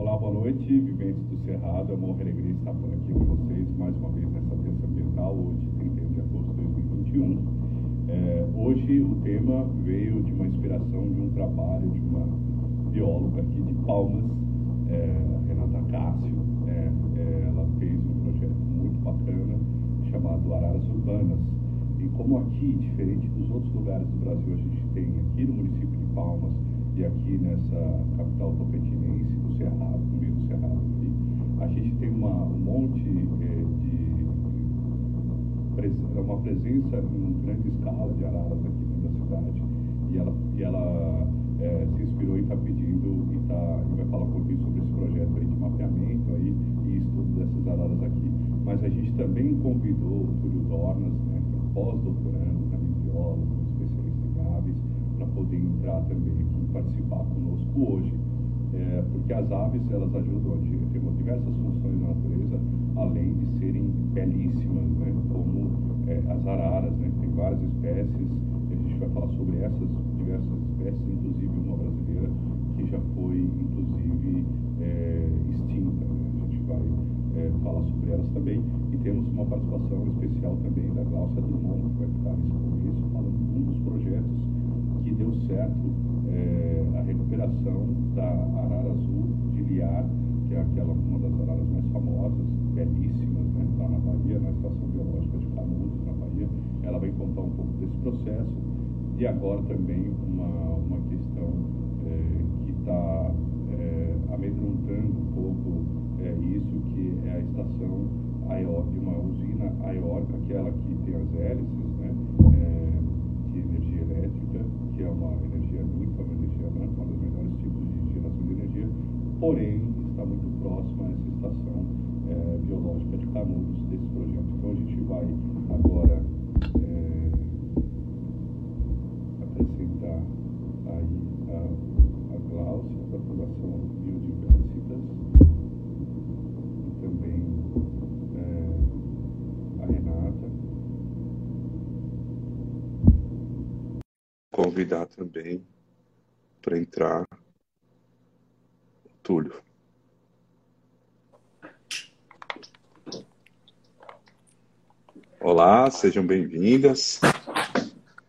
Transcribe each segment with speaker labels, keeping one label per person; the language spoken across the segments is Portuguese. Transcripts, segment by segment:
Speaker 1: Olá, boa noite, viventes do Cerrado. É uma honra e alegria estar por aqui com vocês mais uma vez nessa terça ambiental, hoje, 31 de agosto de 2021. É, hoje o tema veio de uma inspiração de um trabalho de uma bióloga aqui de Palmas, é, Renata Cássio. É, é ela fez um projeto muito bacana chamado Araras Urbanas. E como aqui, diferente dos outros lugares do Brasil, a gente tem aqui no município de Palmas e aqui nessa capital tocantinense, do Cerrado, no meio do Cerrado aqui, a gente tem uma, um monte é, de uma presença em grande escala de araras aqui dentro da cidade e ela, e ela é, se inspirou e está pedindo e, tá, e vai falar um pouquinho sobre esse projeto aí de mapeamento aí, e estudo dessas araras aqui. Mas a gente também convidou o Túlio Dornas, né, que é pós-doutorando, também biólogo, especialista em aves, para poder entrar também participar conosco hoje. É, porque as aves elas ajudam a ter diversas funções na natureza, além de serem belíssimas, né, como é, as araras, né, tem várias espécies, a gente vai falar sobre essas diversas espécies, inclusive uma brasileira que já foi, inclusive, é, extinta. Né, a gente vai é, falar sobre elas também. E temos uma participação especial também da Glaucia Drummond, que vai ficar nesse começo, falando de um dos projetos que deu certo é, a recuperação da arara azul de Liar, que é aquela uma das araras mais famosas, belíssimas, né, lá na Bahia, na Estação Biológica de Canudos, na Bahia. Ela vai contar um pouco desse processo. E agora também uma, uma questão é, que está é, amedrontando um pouco é, isso, que é a estação de uma usina aeólica, aquela que tem as hélices, né, é, de energia elétrica, que é uma energia limpa, uma energia branca, um dos melhores tipos de geração de energia, porém está muito próxima a essa estação é, biológica de Canudos desse projeto. Então a gente vai agora é, apresentar aí a, a Gláucia da Fundação Biodiversitas e também é, a Renata.
Speaker 2: Convidar também para entrar Túlio. Olá, sejam bem-vindas.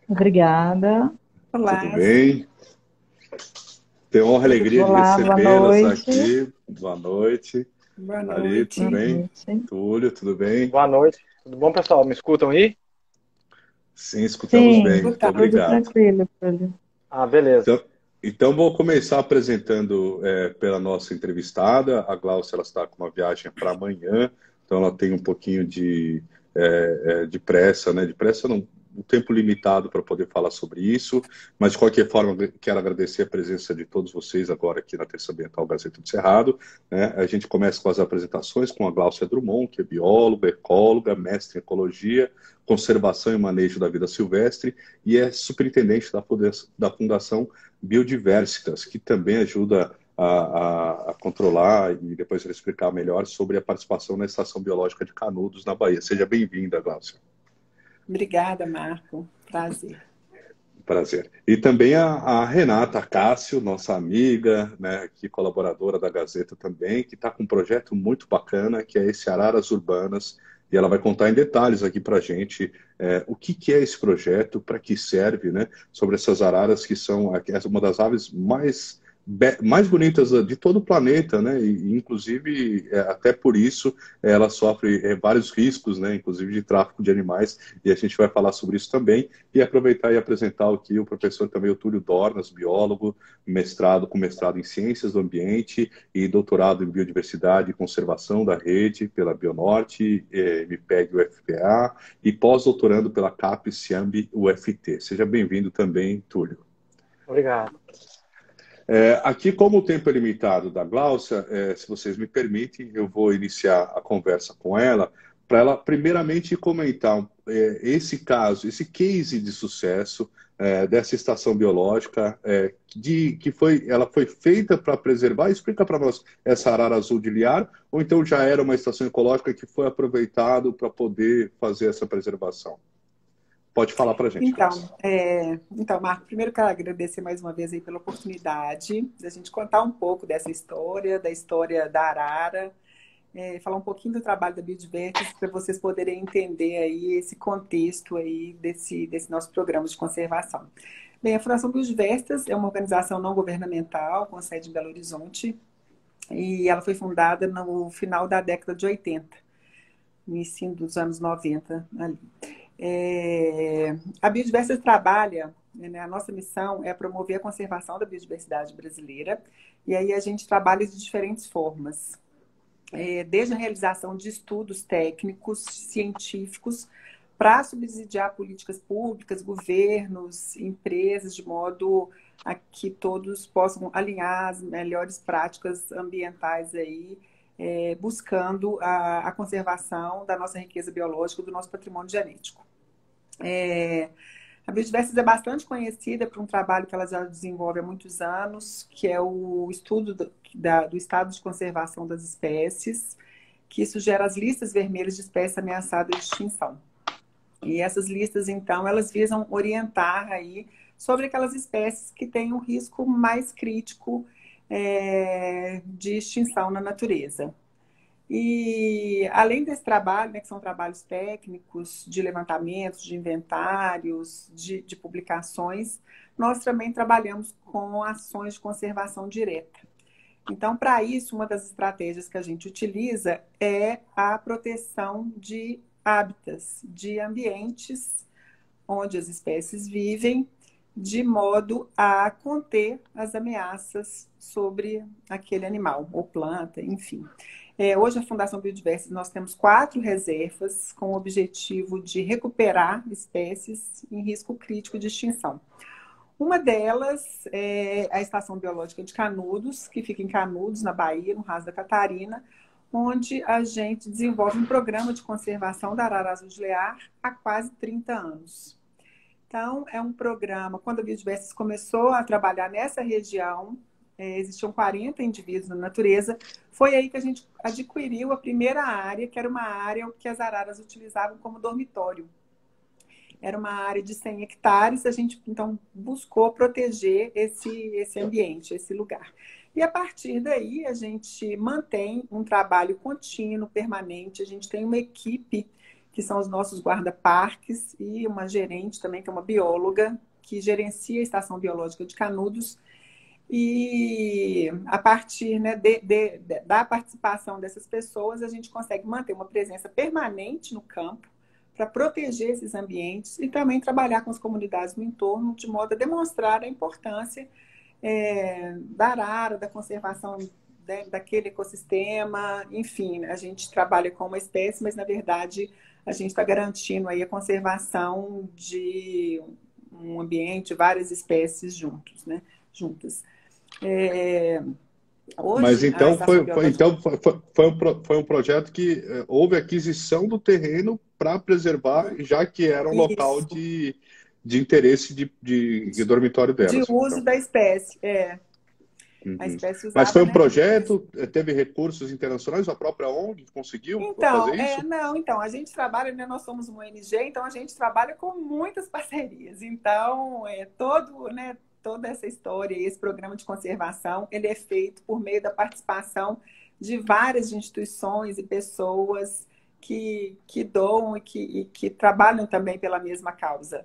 Speaker 3: Obrigada.
Speaker 2: Olá. Tudo bem? Tenho honra e alegria
Speaker 3: Olá,
Speaker 2: de recebê-las aqui. Boa noite.
Speaker 4: Boa
Speaker 2: noite.
Speaker 4: Ali,
Speaker 2: tudo bem? Túlio, tudo bem?
Speaker 5: Boa noite. Tudo bom, pessoal? Me escutam aí?
Speaker 2: Sim, escutamos
Speaker 3: Sim,
Speaker 2: bem. Muito obrigado.
Speaker 3: tranquilo, Túlio.
Speaker 5: Ah, beleza.
Speaker 2: Então, então, vou começar apresentando é, pela nossa entrevistada. A Glaucia ela está com uma viagem para amanhã, então ela tem um pouquinho de, é, é, de pressa, né? De pressa não, um tempo limitado para poder falar sobre isso, mas de qualquer forma quero agradecer a presença de todos vocês agora aqui na Terça Ambiental Gazeta do Cerrado. Né? A gente começa com as apresentações com a Gláucia Drummond, que é bióloga, ecóloga, mestre em ecologia, conservação e manejo da vida silvestre e é superintendente da Fundação Biodiversitas, que também ajuda a, a, a, controlar e depois explicar melhor sobre a participação na Estação Biológica de Canudos, na Bahia. Seja bem-vinda, Gláucia.
Speaker 4: Obrigada, Marco. Prazer.
Speaker 2: Prazer. E também a, a Renata Cássio, nossa amiga, né, colaboradora da Gazeta também, que está com um projeto muito bacana, que é esse Araras Urbanas, e ela vai contar em detalhes aqui para a gente é, o que, que, é esse projeto, para que serve, né, sobre essas araras que são uma das aves mais mais bonitas de todo o planeta, né? E, inclusive, é, até por isso, ela sofre é, vários riscos, né? Inclusive de tráfico de animais, e a gente vai falar sobre isso também. E aproveitar e apresentar aqui o professor também, o Túlio Dornas, biólogo, mestrado com mestrado em Ciências do Ambiente e doutorado em Biodiversidade e Conservação da Rede pela Bionorte, é, MPEG UFPA, e pós-doutorando pela CAP Ciambi UFT. Seja bem-vindo também, Túlio.
Speaker 5: Obrigado.
Speaker 2: É, aqui, como o tempo é limitado da Glaucia, é, se vocês me permitem, eu vou iniciar a conversa com ela, para ela, primeiramente, comentar é, esse caso, esse case de sucesso é, dessa estação biológica, é, de, que foi, ela foi feita para preservar. Explica para nós essa arara azul de liar, ou então já era uma estação ecológica que foi aproveitado para poder fazer essa preservação? Pode falar para a gente.
Speaker 4: Então, é, então, Marco, primeiro quero agradecer mais uma vez aí pela oportunidade da gente contar um pouco dessa história, da história da Arara, é, falar um pouquinho do trabalho da Biodiversity para vocês poderem entender aí esse contexto aí desse, desse nosso programa de conservação. Bem, a Fundação Biodiversitas é uma organização não governamental com sede em Belo Horizonte e ela foi fundada no final da década de 80, início dos anos 90 ali. É, a Biodiversidade trabalha, né, a nossa missão é promover a conservação da biodiversidade brasileira, e aí a gente trabalha de diferentes formas, é, desde a realização de estudos técnicos, científicos, para subsidiar políticas públicas, governos, empresas, de modo a que todos possam alinhar as melhores práticas ambientais aí é, buscando a, a, conservação da nossa riqueza biológica, do nosso patrimônio genético. É, a Biodiversidade é bastante conhecida por um trabalho que ela já desenvolve há muitos anos, que é o estudo do, da, do estado de conservação das espécies, que isso gera as listas vermelhas de espécies ameaçadas de extinção. E essas listas, então, elas visam orientar aí sobre aquelas espécies que têm um risco mais crítico é, de extinção na natureza. E além desse trabalho, né, que são trabalhos técnicos de levantamentos, de inventários, de, de publicações, nós também trabalhamos com ações de conservação direta. Então, para isso, uma das estratégias que a gente utiliza é a proteção de hábitats, de ambientes onde as espécies vivem de modo a conter as ameaças sobre aquele animal ou planta, enfim. É, hoje, a Fundação Biodiversidade, nós temos quatro reservas com o objetivo de recuperar espécies em risco crítico de extinção. Uma delas é a Estação Biológica de Canudos, que fica em Canudos, na Bahia, no Raso da Catarina, onde a gente desenvolve um programa de conservação da arara azul de lear há quase 30 anos. Então, é um programa, quando a Biodiversity começou a trabalhar nessa região, é, existiam 40 indivíduos na natureza, foi aí que a gente adquiriu a primeira área, que era uma área que as araras utilizavam como dormitório. Era uma área de 100 hectares, a gente então buscou proteger esse, esse ambiente, esse lugar. E a partir daí a gente mantém um trabalho contínuo, permanente, a gente tem uma equipe que são os nossos guarda-parques, e uma gerente também, que é uma bióloga, que gerencia a Estação Biológica de Canudos. E a partir né, de, de, de, da participação dessas pessoas, a gente consegue manter uma presença permanente no campo para proteger esses ambientes e também trabalhar com as comunidades no entorno, de modo a demonstrar a importância é, da arara, da conservação né, daquele ecossistema, enfim, a gente trabalha com uma espécie, mas na verdade a gente está garantindo aí a conservação de um ambiente, várias espécies juntos, né? juntas. É...
Speaker 2: Hoje, Mas então, foi, foi, então foi, foi, um, foi um projeto que é, houve aquisição do terreno para preservar, já que era um Isso. local de, de interesse de, de, de dormitório delas.
Speaker 4: De uso então. da espécie, é.
Speaker 2: Uhum. Mas foi um né? projeto, eh, teve recursos internacionais, a própria ONG conseguiu
Speaker 4: então,
Speaker 2: fazer
Speaker 4: isso? É, não, então, a gente trabalha, né, nós somos uma ONG, então a gente trabalha com muitas parcerias. Então, é, todo, né, toda essa história e esse programa de conservação, ele é feito por meio da participação de várias instituições e pessoas que, que doam e que, e que trabalham também pela mesma causa.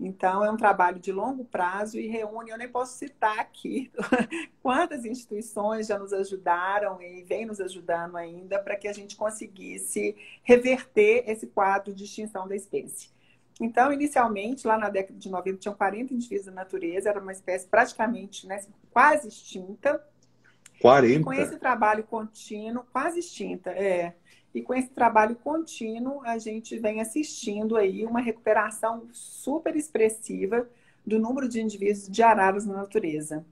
Speaker 4: Então, é um trabalho de longo prazo e reúne, eu nem posso citar aqui quantas instituições já nos ajudaram e vem nos ajudando ainda para que a gente conseguisse reverter esse quadro de extinção da espécie. Então, inicialmente, lá na década de 90, tinham 40 indivíduos da natureza, era uma espécie praticamente né, quase extinta.
Speaker 2: 40?
Speaker 4: E com esse trabalho contínuo, quase extinta, é. E com esse trabalho contínuo, a gente vem assistindo aí uma recuperação super expressiva do número de indivíduos de araras na natureza.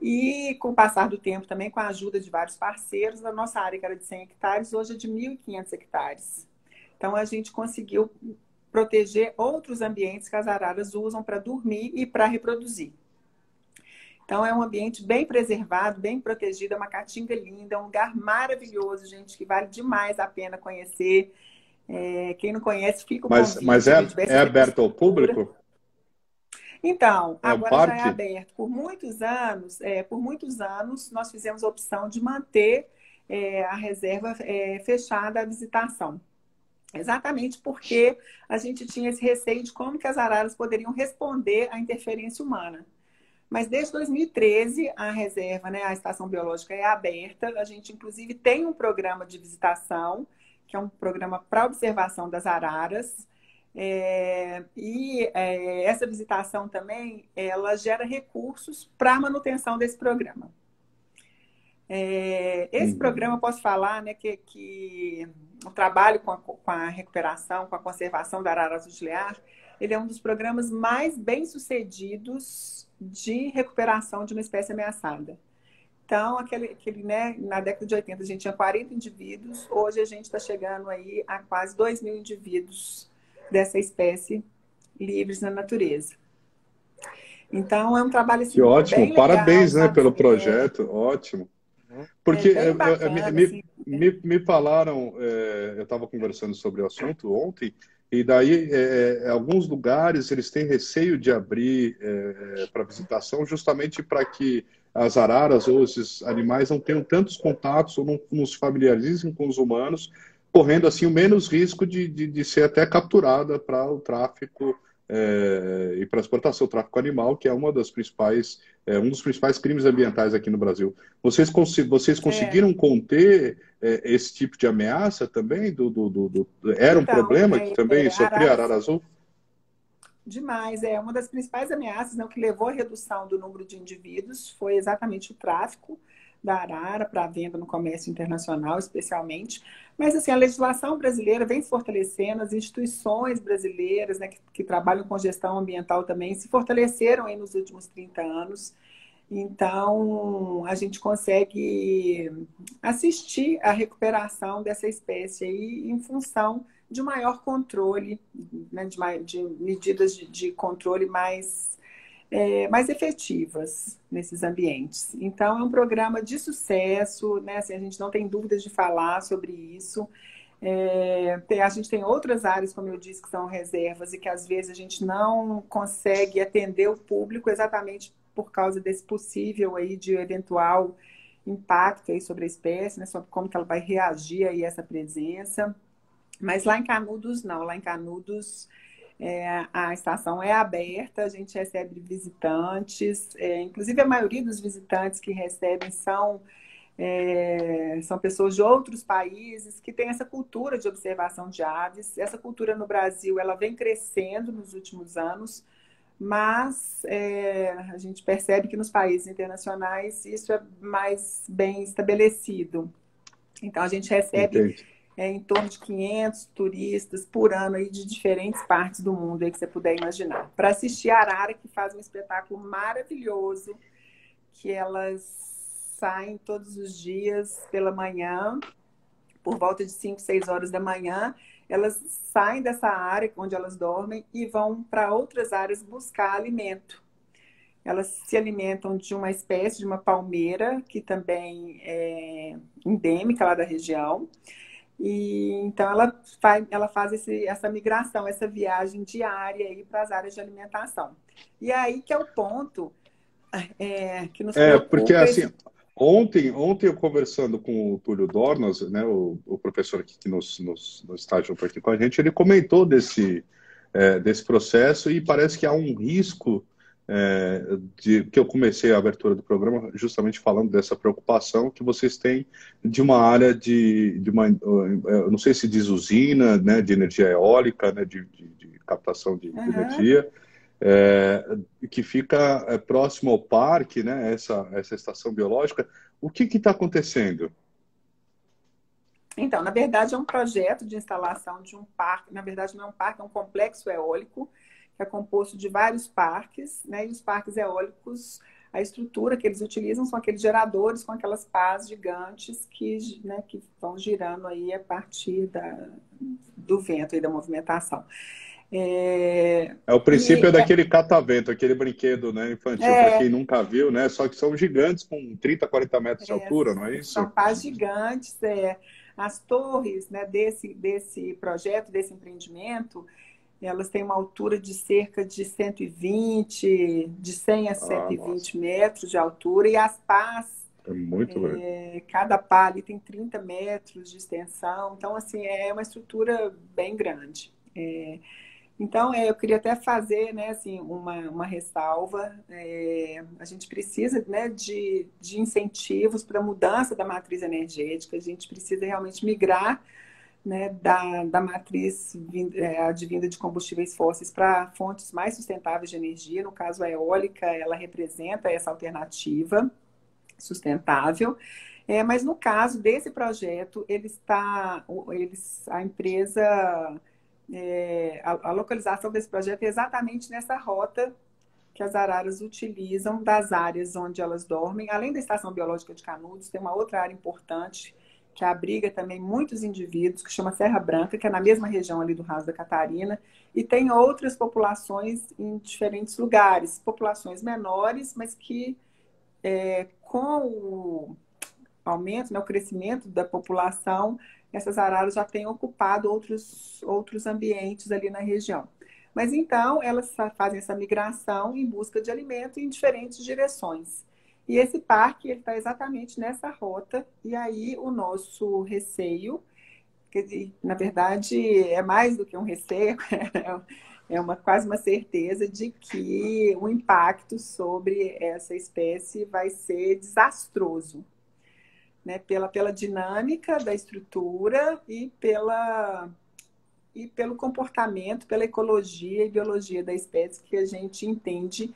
Speaker 4: E com o passar do tempo também, com a ajuda de vários parceiros, a nossa área, que era de 100 hectares, hoje é de 1.500 hectares. Então, a gente conseguiu proteger outros ambientes que as araras usam para dormir e para reproduzir. Então, é um ambiente bem preservado, bem protegido, é uma caatinga linda, é um lugar maravilhoso, gente, que vale demais a pena conhecer. É, quem não conhece, fica o
Speaker 2: Mas,
Speaker 4: convite,
Speaker 2: mas é, é aberto ao público?
Speaker 4: Então,
Speaker 2: É
Speaker 4: agora já é aberto. Por muitos anos, é, por muitos anos, nós fizemos a opção de manter é, a reserva é, fechada à visitação. Exatamente porque a gente tinha esse receio de como que as araras poderiam responder à interferência humana. Mas desde 2013, a reserva, né, a estação biológica é aberta. A gente, inclusive, tem um programa de visitação, que é um programa para observação das araras. É, e é, essa visitação também, ela gera recursos para a manutenção desse programa. É, esse
Speaker 2: Uhum.
Speaker 4: programa, posso falar, né, que, que o trabalho com a, com a recuperação, com a conservação da arara azul lear, ele é um dos programas mais bem sucedidos de recuperação de uma espécie ameaçada. Então, aquele, aquele, né, na década de 80 a gente tinha 40 indivíduos, hoje a gente está chegando aí a quase 2 mil indivíduos dessa espécie livres na natureza. Então, é um trabalho assim,
Speaker 2: Que ótimo,
Speaker 4: bem legal,
Speaker 2: parabéns, né, pelo
Speaker 4: É,
Speaker 2: projeto, ótimo. Porque
Speaker 4: é bem
Speaker 2: eh, eh,
Speaker 4: bacana,
Speaker 2: me,
Speaker 4: assim.
Speaker 2: Me, me falaram, eh, eu estava conversando sobre o assunto ontem, e daí eh, eh, alguns lugares eles têm receio de abrir para visitação justamente para que as araras ou esses animais não tenham tantos contatos ou não, não se familiarizem com os humanos, correndo assim o menos risco de, de, de ser até capturada para o tráfico eh, e para exportação, o tráfico animal, que é uma das principais, é, um dos principais crimes ambientais aqui no Brasil. Vocês, consi- vocês conseguiram conter eh, esse tipo de ameaça também? Do, do, do- do- era um
Speaker 4: Então,
Speaker 2: problema
Speaker 4: é,
Speaker 2: que também
Speaker 4: é,
Speaker 2: sofria arara azul?
Speaker 4: Demais, é uma das principais ameaças, né, o que levou à redução do número de indivíduos foi exatamente o tráfico da arara para venda no comércio internacional, especialmente. Mas assim, a legislação brasileira vem se fortalecendo, as instituições brasileiras, né, que, que trabalham com gestão ambiental também se fortaleceram aí nos últimos 30 anos. Então, a gente consegue assistir à recuperação dessa espécie aí em função de maior controle, né, de, de medidas de, de controle mais, é, mais efetivas nesses ambientes. Então, é um programa de sucesso, né? Assim, a gente não tem dúvidas de falar sobre isso. É, tem- a gente tem outras áreas, como eu disse, que são reservas e que às vezes a gente não consegue atender o público exatamente por causa desse possível aí de eventual impacto aí sobre a espécie, né? Sobre como que ela vai reagir aí a essa presença. Mas lá em Canudos, não. Lá em Canudos, é, a estação é aberta, a gente recebe visitantes. é, inclusive, a maioria dos visitantes que recebem são, é, são pessoas de outros países que têm essa cultura de observação de aves. Essa cultura no Brasil, ela vem crescendo nos últimos anos, mas é, a gente percebe que nos países internacionais isso é mais bem estabelecido. Então, a gente recebe
Speaker 2: Entendi.
Speaker 4: É, em torno de 500 turistas por ano aí de diferentes partes do mundo aí que você puder imaginar. Para assistir a Arara, que faz um espetáculo maravilhoso, que elas saem todos os dias pela manhã, por volta de 5, 6 horas da manhã, elas saem dessa área onde elas dormem e vão para outras áreas buscar alimento. Elas se alimentam de uma espécie de uma palmeira, que também é endêmica lá da região. E então ela faz, ela faz esse, essa migração, essa viagem diária aí para as áreas de alimentação. E aí que é o ponto é, que nos
Speaker 2: É, porque
Speaker 4: esse-
Speaker 2: assim, ontem, ontem eu conversando com o Túlio Dornas, né, o, o professor aqui que nos, nos, nos está junto aqui com a gente, ele comentou desse, é, desse processo e parece que há um risco é, de que eu comecei a abertura do programa justamente falando dessa preocupação que vocês têm de uma área de, de uma, eu não sei se diz usina, né, de energia eólica, né, de, de, de captação de, de
Speaker 4: Uhum.
Speaker 2: energia, é, que fica é, próximo ao parque, né, essa, essa estação biológica. O que está acontecendo?
Speaker 4: Então, na verdade, é um projeto de instalação de um parque. Na verdade, não é um parque, é um complexo eólico, que é composto de vários parques, né? E os parques eólicos, a estrutura que eles utilizam são aqueles geradores com aquelas pás gigantes que, né, que vão girando aí a partir da, do vento e da movimentação. É,
Speaker 2: É o princípio
Speaker 4: E-
Speaker 2: é daquele catavento, aquele brinquedo né, infantil,
Speaker 4: É.
Speaker 2: para quem nunca viu, né? Só que são gigantes com 30, 40 metros de
Speaker 4: É,
Speaker 2: altura, não é isso?
Speaker 4: São pás gigantes. É. As torres né, desse, desse projeto, desse empreendimento, elas têm uma altura de cerca de 120, de 100 a 120 ah, metros de altura, e as pás.
Speaker 2: É muito
Speaker 4: é, Cada pá ali tem 30 metros de extensão, então, assim, é uma estrutura bem grande. É, então, é, eu queria até fazer né, assim, uma, uma ressalva. É, a gente precisa né, de, de incentivos para a mudança da matriz energética, a gente precisa realmente migrar né, da, da matriz é, advinda de combustíveis fósseis para fontes mais sustentáveis de energia. No caso, a eólica, ela representa essa alternativa sustentável. É, mas no caso desse projeto, ele está, eles, a empresa é, a, a, localização desse projeto é exatamente nessa rota que as araras utilizam das áreas onde elas dormem. Além da Estação Biológica de Canudos, tem uma outra área importante que abriga também muitos indivíduos, que chama Serra Branca, que é na mesma região ali do Raso da Catarina, e tem outras populações em diferentes lugares, populações menores, mas que é, com o aumento, né, o crescimento da população, essas araras já têm ocupado outros, outros ambientes ali na região. Mas então, elas fazem essa migração em busca de alimento em diferentes direções. E esse parque está exatamente nessa rota, e aí o nosso receio, que na verdade é mais do que um receio, é uma, quase uma certeza de que o impacto sobre essa espécie vai ser desastroso né, pela, pela dinâmica da estrutura e, pela, e pelo comportamento, pela ecologia e biologia da espécie, que a gente entende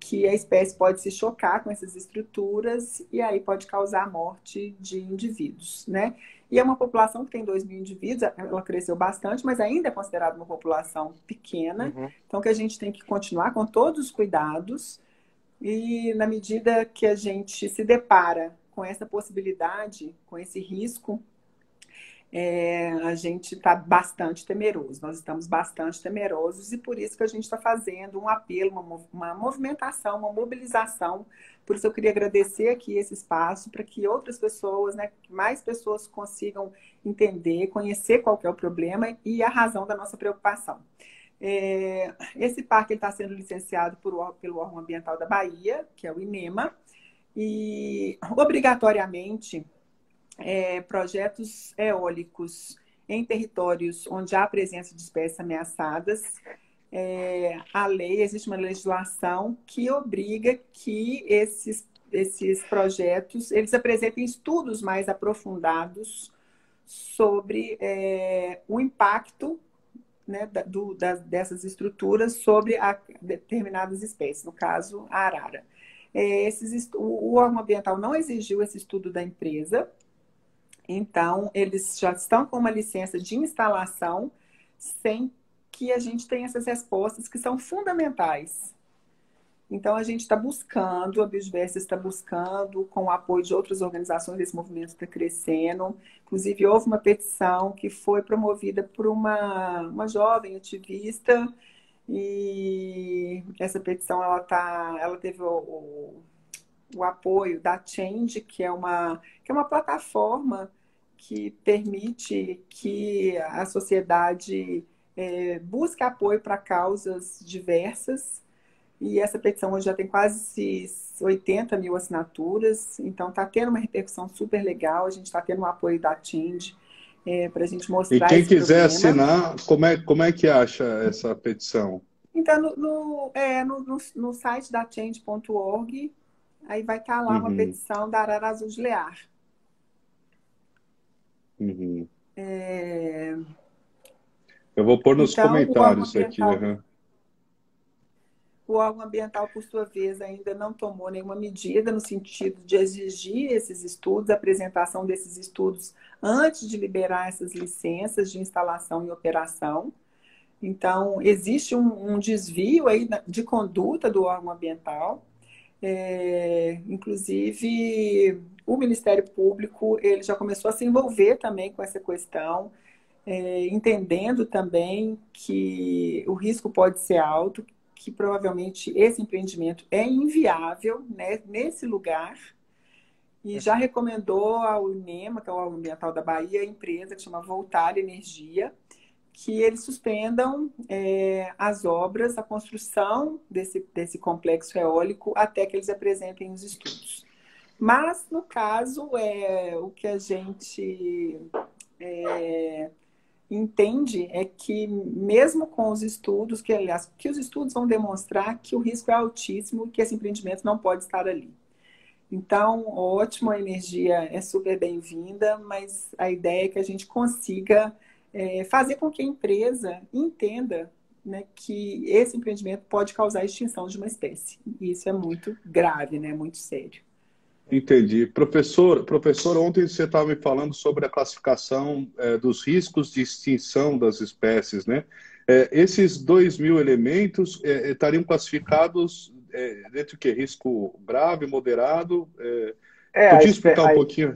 Speaker 4: que a espécie pode se chocar com essas estruturas e aí pode causar a morte de indivíduos, né? E é uma população que tem 2 mil indivíduos, ela cresceu bastante, mas ainda é considerada uma população pequena. Uhum. Então, que a gente tem que continuar com todos os cuidados e na medida que a gente se depara com essa possibilidade, com esse risco, é, a gente está bastante temeroso. Nós estamos bastante temerosos e por isso que a gente está fazendo um apelo, uma, uma movimentação, uma mobilização. Por isso eu queria agradecer aqui esse espaço para que outras pessoas, né, mais pessoas consigam entender, conhecer qual é o problema e a razão da nossa preocupação. É, esse parque está sendo licenciado por, pelo órgão ambiental da Bahia, que é o INEMA, e obrigatoriamente é, projetos eólicos em territórios onde há presença de espécies ameaçadas, é, a lei, existe uma legislação que obriga que esses, esses projetos eles apresentem estudos mais aprofundados sobre é, o impacto né, do, das, dessas estruturas sobre a, determinadas espécies, no caso, a arara. É, esses, o órgão ambiental não exigiu esse estudo da empresa, então eles já estão com uma licença de instalação sem que a gente tenha essas respostas que são fundamentais. Então a gente está buscando, a Biodiversa está buscando, com o apoio de outras organizações, esse movimento está crescendo. Inclusive, houve uma petição que foi promovida por uma, uma jovem ativista e essa petição ela tá, ela teve o, o, o, apoio da Change, que é uma que é uma plataforma que permite que a sociedade é, busque apoio para causas diversas. E essa petição hoje já tem quase 80 mil assinaturas, então está tendo uma repercussão super legal. A gente está tendo o apoio da Change é, para a gente mostrar.
Speaker 2: E quem quiser problema. assinar, como é, como é que acha essa petição?
Speaker 4: Então, no, no, é, no, no, no site da change.org, aí vai estar tá lá uhum. uma petição da Arara Azul de Lear.
Speaker 2: Uhum. É... Eu vou pôr nos então, comentários aqui. Uhum.
Speaker 4: O órgão ambiental, por sua vez, ainda não tomou nenhuma medida no sentido de exigir esses estudos, a apresentação desses estudos antes de liberar essas licenças de instalação e operação. Então, existe um, um desvio aí de conduta do órgão ambiental. É, inclusive, o Ministério Público ele já começou a se envolver também com essa questão, é, entendendo também que o risco pode ser alto, que provavelmente esse empreendimento é inviável né, nesse lugar. e já recomendou ao INEMA, que é o Ambiental da Bahia, a empresa que chama Voltar Energia, que eles suspendam é, as obras, a construção desse, desse complexo eólico até que eles apresentem os estudos. Mas, no caso, é, o que a gente é, entende é que, mesmo com os estudos, que aliás, que os estudos vão demonstrar que o risco é altíssimo e que esse empreendimento não pode estar ali. Então, ótimo, a energia é super bem-vinda, mas a ideia é que a gente consiga é, fazer com que a empresa entenda né, que esse empreendimento pode causar a extinção de uma espécie. E isso é muito grave, né, muito sério.
Speaker 2: Entendi. Professor, professor ontem você estava me falando sobre a classificação é, dos riscos de extinção das espécies, né? É, esses dois mil elementos é, estariam classificados é, dentro do que? Risco grave, moderado? É,
Speaker 5: é podia explicar um a, pouquinho?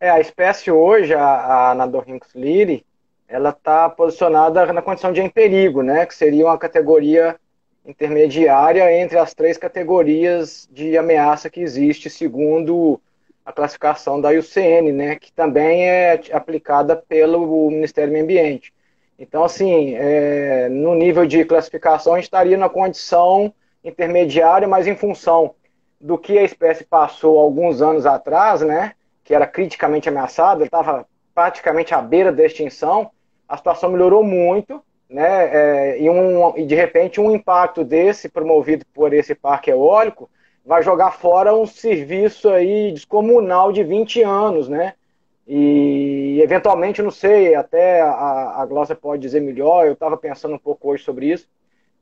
Speaker 5: É, a espécie hoje, a, a Anadorhynchus lyri, ela está posicionada na condição de em perigo, né? Que seria uma categoria intermediária entre as três categorias de ameaça que existe, segundo a classificação da IUCN, né, que também é aplicada pelo Ministério do Meio Ambiente. Então, assim, é, no nível de classificação, a gente estaria na condição intermediária, mas em função do que a espécie passou alguns anos atrás, né, que era criticamente ameaçada, estava praticamente à beira da extinção, a situação melhorou muito, né? É, e, um, e de repente um impacto desse promovido por esse parque eólico vai jogar fora um serviço aí descomunal de 20 anos, né? E eventualmente, não sei, até a, a Glócia pode dizer melhor, eu estava pensando um pouco hoje sobre isso,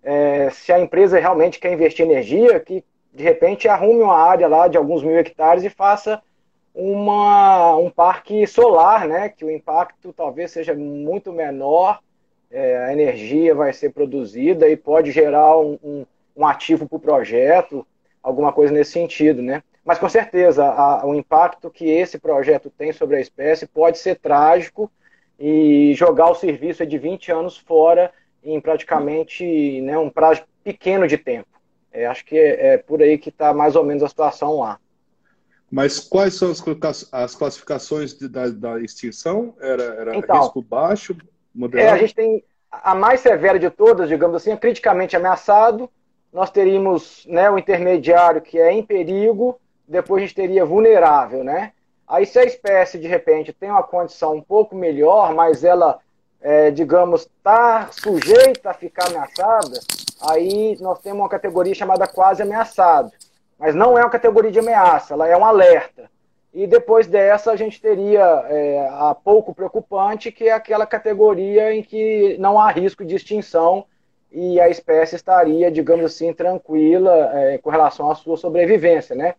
Speaker 5: é, se a empresa realmente quer investir energia, que de repente arrume uma área lá de alguns mil hectares e faça uma, um parque solar, né? Que o impacto talvez seja muito menor é, a energia vai ser produzida e pode gerar um, um, um ativo para o projeto, alguma coisa nesse sentido, né? Mas com certeza a, o impacto que esse projeto tem sobre a espécie pode ser trágico e jogar o serviço de 20 anos fora em praticamente né, um prazo pequeno de tempo. É, acho que é, é, por aí que está mais ou menos a situação lá.
Speaker 2: Mas quais são as, as classificações de, da, da, extinção? Era, era então, risco baixo,
Speaker 5: é, a gente tem a mais severa de todas, digamos assim, é criticamente ameaçado. Nós teríamos né, o intermediário, que é em perigo, depois a gente teria vulnerável, né? Aí se a espécie, de repente, tem uma condição um pouco melhor, mas ela, é, digamos, está sujeita a ficar ameaçada, aí nós temos uma categoria chamada quase ameaçado. Mas não é uma categoria de ameaça, ela é um alerta. E depois dessa, a gente teria é, a pouco preocupante, que é aquela categoria em que não há risco de extinção e a espécie estaria, digamos assim, tranquila é, com relação à sua sobrevivência, né?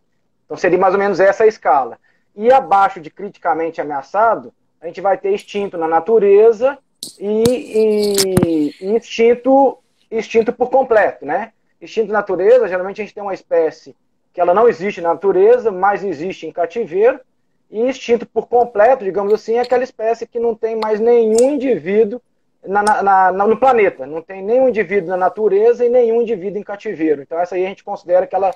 Speaker 5: Então seria mais ou menos essa a escala. E abaixo de criticamente ameaçado, a gente vai ter extinto na natureza e, e, e extinto, extinto por completo, né? Extinto na natureza, geralmente a gente tem uma espécie que ela não existe na natureza, mas existe em cativeiro, e extinto por completo, digamos assim, é aquela espécie que não tem mais nenhum indivíduo na, na, na, no planeta, não tem nenhum indivíduo na natureza e nenhum indivíduo em cativeiro. Então essa aí a gente considera que ela,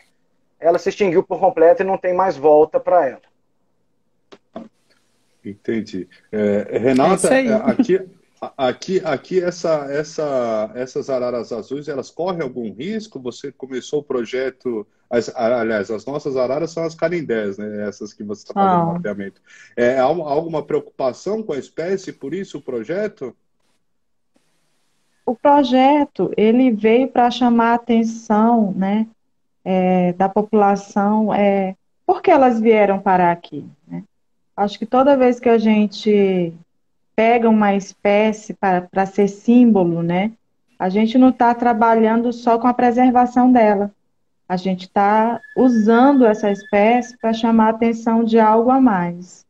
Speaker 5: ela se extinguiu por completo e não tem mais volta para ela.
Speaker 2: Entendi. É, Renata, é aqui, Aqui, aqui essa, essa, essas araras azuis, elas correm algum risco? Você começou o projeto, as, aliás, as nossas araras são as canindés, né? Essas que você está fazendo ah. mapeamento. É, há alguma preocupação com a espécie, por isso o projeto?
Speaker 3: O projeto, ele veio para chamar a atenção, né, é, da população, é, porque elas vieram parar aqui, né? Acho que toda vez que a gente pega uma espécie para ser símbolo, né? A gente não está trabalhando só com a preservação dela. A gente está usando essa espécie para chamar a atenção de algo a mais.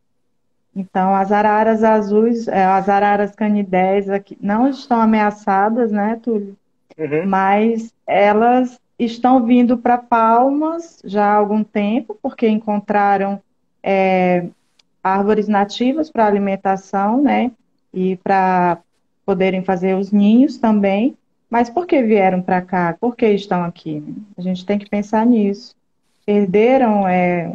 Speaker 3: Então, as araras azuis, é, as araras canidés aqui não estão ameaçadas, né, Túlio? Uhum. Mas elas estão vindo para Palmas já há algum tempo, porque encontraram é, árvores nativas para alimentação, né? E para poderem fazer os ninhos também. Mas por que vieram para cá? Por que estão aqui? A gente tem que pensar nisso. Perderam é,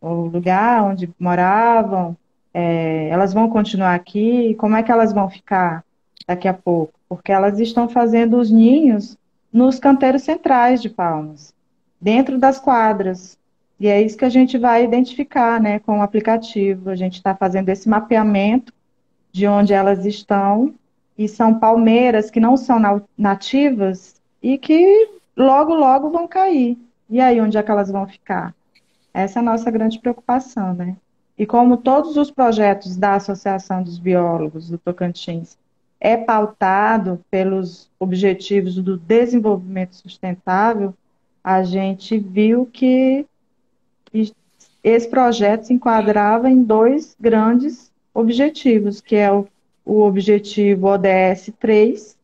Speaker 3: o lugar onde moravam, é, elas vão continuar aqui, como é que elas vão ficar daqui a pouco? Porque elas estão fazendo os ninhos nos canteiros centrais de Palmas, dentro das quadras. E é isso que a gente vai identificar né, com o aplicativo. A gente está fazendo esse mapeamento de onde elas estão, e são palmeiras que não são nativas e que logo, logo vão cair. E aí, onde é que elas vão ficar? Essa é a nossa grande preocupação, né? E como todos os projetos da Associação dos Biólogos do Tocantins é pautado pelos objetivos do desenvolvimento sustentável, a gente viu que esse projeto se enquadrava em dois grandes objetivos, que é o, o objetivo ODS 3,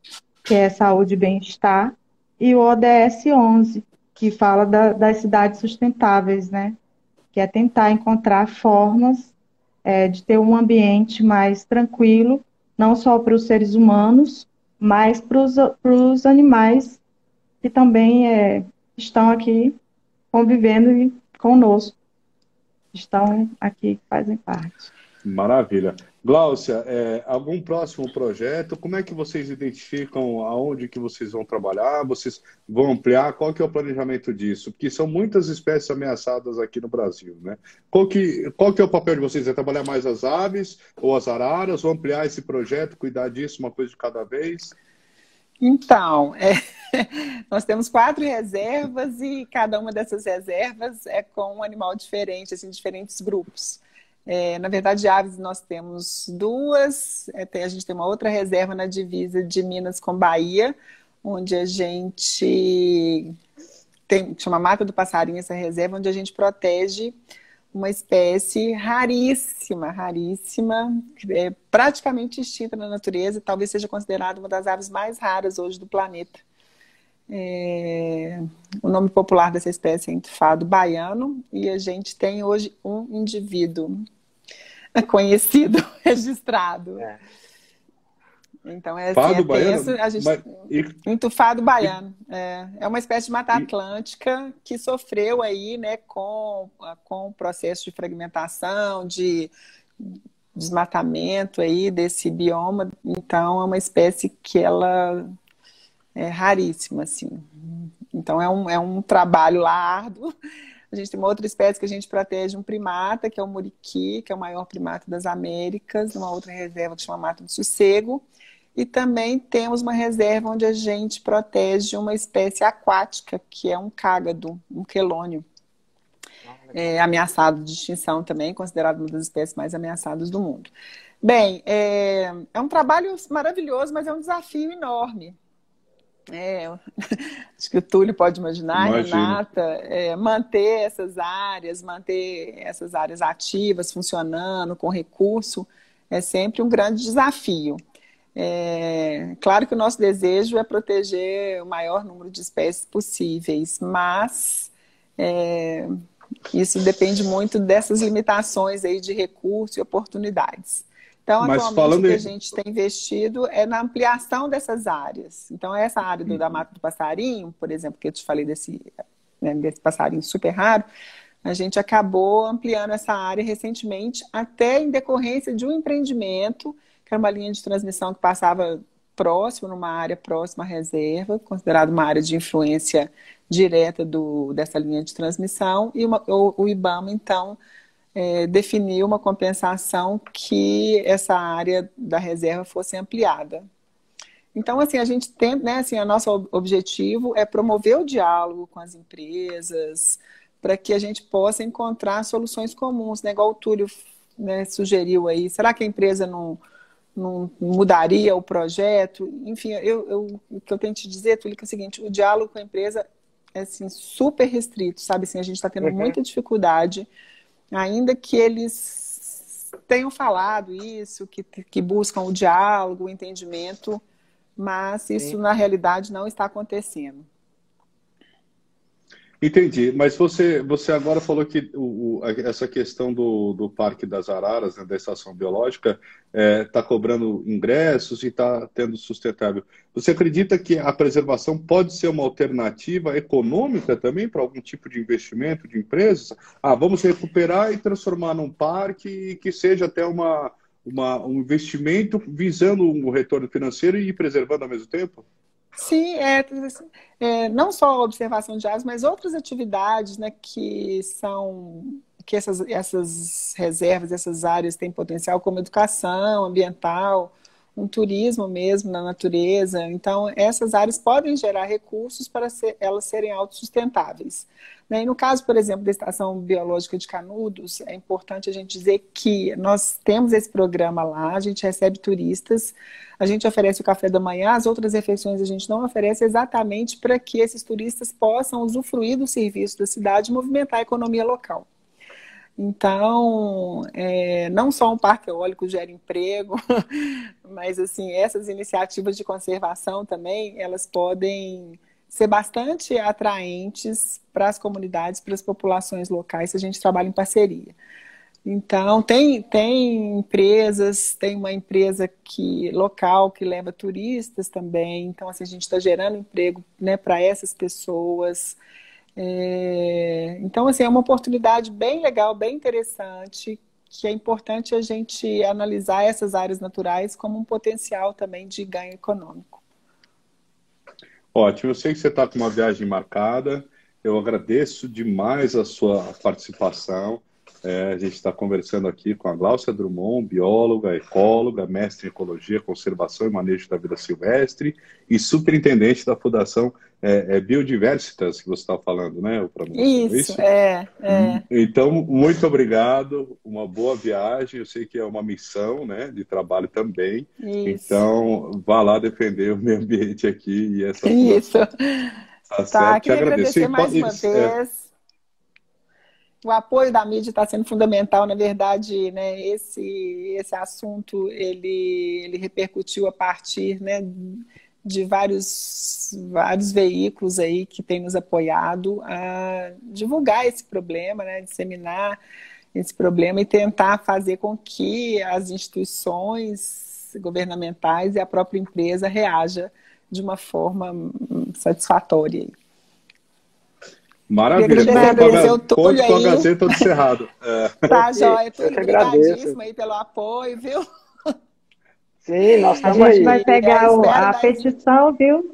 Speaker 3: que é saúde e bem-estar, e o ODS 11, que fala da, das cidades sustentáveis, né? Que é tentar encontrar formas é, de ter um ambiente mais tranquilo não só para os seres humanos, mas para os animais que também é, estão aqui convivendo conosco, estão aqui, fazem parte.
Speaker 2: Maravilha. Gláucia, é, algum próximo projeto? Como é que vocês identificam aonde que vocês vão trabalhar? Vocês vão ampliar? Qual que é o planejamento disso? Porque são muitas espécies ameaçadas aqui no Brasil, né? Qual que, qual que é o papel de vocês? É trabalhar mais as aves ou as araras? Ou ampliar esse projeto, cuidar disso, uma coisa de cada vez?
Speaker 4: Então, é, nós temos quatro reservas e cada uma dessas reservas é com um animal diferente, assim, diferentes grupos. É, na verdade, aves nós temos duas. É, a gente tem uma outra reserva na divisa de Minas com Bahia, onde a gente tem chama Mata do Passarinho essa reserva, onde a gente protege uma espécie raríssima, raríssima, é praticamente extinta na natureza, talvez seja considerada uma das aves mais raras hoje do planeta. É, o nome popular dessa espécie é entufado baiano e a gente tem hoje um indivíduo conhecido, registrado. É. Então é, assim, é baiano, tenso, a gente, e, entufado baiano. E, é, é uma espécie de mata atlântica que sofreu aí, né, com, com o processo de fragmentação, de desmatamento aí desse bioma. Então é uma espécie que ela é raríssima, assim. Então é um, é um trabalho lá árduo. A gente tem uma outra espécie que a gente protege, um primata, que é o muriqui, que é o maior primata das Américas, numa outra reserva que chama Mata do Sossego. E também temos uma reserva onde a gente protege uma espécie aquática, que é um cágado, um quelônio. É, ameaçado de extinção também, considerado uma das espécies mais ameaçadas do mundo. Bem, é, é um trabalho maravilhoso, mas é um desafio enorme, é, acho que o Túlio pode imaginar, Imagina. Renata, é, manter essas áreas, manter essas áreas ativas, funcionando, com recurso, é sempre um grande desafio. É, claro que o nosso desejo é proteger o maior número de espécies possíveis, mas é, isso depende muito dessas limitações aí de recursos e oportunidades. Então, Mas atualmente, falando... o que a gente tem investido é na ampliação dessas áreas. Então, essa área do, da uhum. Mata do Passarinho, por exemplo, que eu te falei desse, né, desse passarinho super raro, a gente acabou ampliando essa área recentemente, até em decorrência de um empreendimento, que era uma linha de transmissão que passava próximo, numa área próxima à reserva, considerada uma área de influência direta do, dessa linha de transmissão, e uma, o, o IBAMA, então, é, definir uma compensação que essa área da reserva fosse ampliada. Então, assim, a gente tem, né, assim, o nosso objetivo é promover o diálogo com as empresas, para que a gente possa encontrar soluções comuns, né, igual o Túlio né, sugeriu aí. Será que a empresa não, não mudaria o projeto? Enfim, eu, eu, o que eu tenho que te dizer, Túlio, é o seguinte, o diálogo com a empresa é, assim, super restrito, sabe? Assim, a gente está tendo uhum. muita dificuldade ainda que eles tenham falado isso, que, que buscam o diálogo, o entendimento, mas isso Sim. na realidade não está acontecendo.
Speaker 2: Entendi, mas você, você agora falou que o, o, essa questão do, do Parque das Araras, né, da estação biológica, está é, tá cobrando ingressos e está tendo sustentável. Você acredita que a preservação pode ser uma alternativa econômica também para algum tipo de investimento de empresas? Ah, vamos recuperar e transformar num parque que seja até uma, uma, um investimento visando um retorno financeiro e preservando ao mesmo tempo?
Speaker 4: Sim, é, é, não só a observação de aves, mas outras atividades né, que são que essas, essas reservas, essas áreas têm potencial, como educação ambiental, um turismo mesmo na natureza. Então, essas áreas podem gerar recursos para ser, elas serem autossustentáveis. Né? E no caso, por exemplo, da Estação Biológica de Canudos, é importante a gente dizer que nós temos esse programa lá, a gente recebe turistas, a gente oferece o café da manhã, as outras refeições a gente não oferece exatamente para que esses turistas possam usufruir do serviço da cidade e movimentar a economia local. Então, é, não só um parque eólico gera emprego, mas assim essas iniciativas de conservação também elas podem ser bastante atraentes para as comunidades, para as populações locais, se a gente trabalha em parceria. Então, tem, tem empresas, tem uma empresa que local que leva turistas também. Então, assim, a gente está gerando emprego né, para essas pessoas. É, então, assim, é uma oportunidade bem legal, bem interessante, que é importante a gente analisar essas áreas naturais como um potencial também de ganho econômico.
Speaker 2: Ótimo, eu sei que você está com uma viagem marcada. Eu agradeço demais a sua participação. É, a gente está conversando aqui com a Gláucia Drummond, bióloga, ecóloga, mestre em ecologia, conservação e manejo da vida silvestre e superintendente da Fundação é, é Biodiversitas, que você está falando, né?
Speaker 4: Isso, isso, é, é.
Speaker 2: Então, muito obrigado, uma boa viagem. Eu sei que é uma missão né, de trabalho também. Isso. Então, vá lá defender o meio ambiente aqui e essa
Speaker 4: Isso. Tá, tá Te agradecer mais uma é. vez o apoio da mídia está sendo fundamental, na verdade, né, esse, esse assunto ele, ele repercutiu a partir né, de vários, vários veículos aí que têm nos apoiado a divulgar esse problema, né, disseminar esse problema e tentar fazer com que as instituições governamentais e a própria empresa reaja de uma forma satisfatória.
Speaker 2: Maravilha. Conto com a Gazeta do Cerrado.
Speaker 4: É. Tá, Jóia. Tudo obrigadíssimo aí pelo apoio, viu?
Speaker 3: Sim, nós estamos aí. A gente vai pegar o, a petição, viu?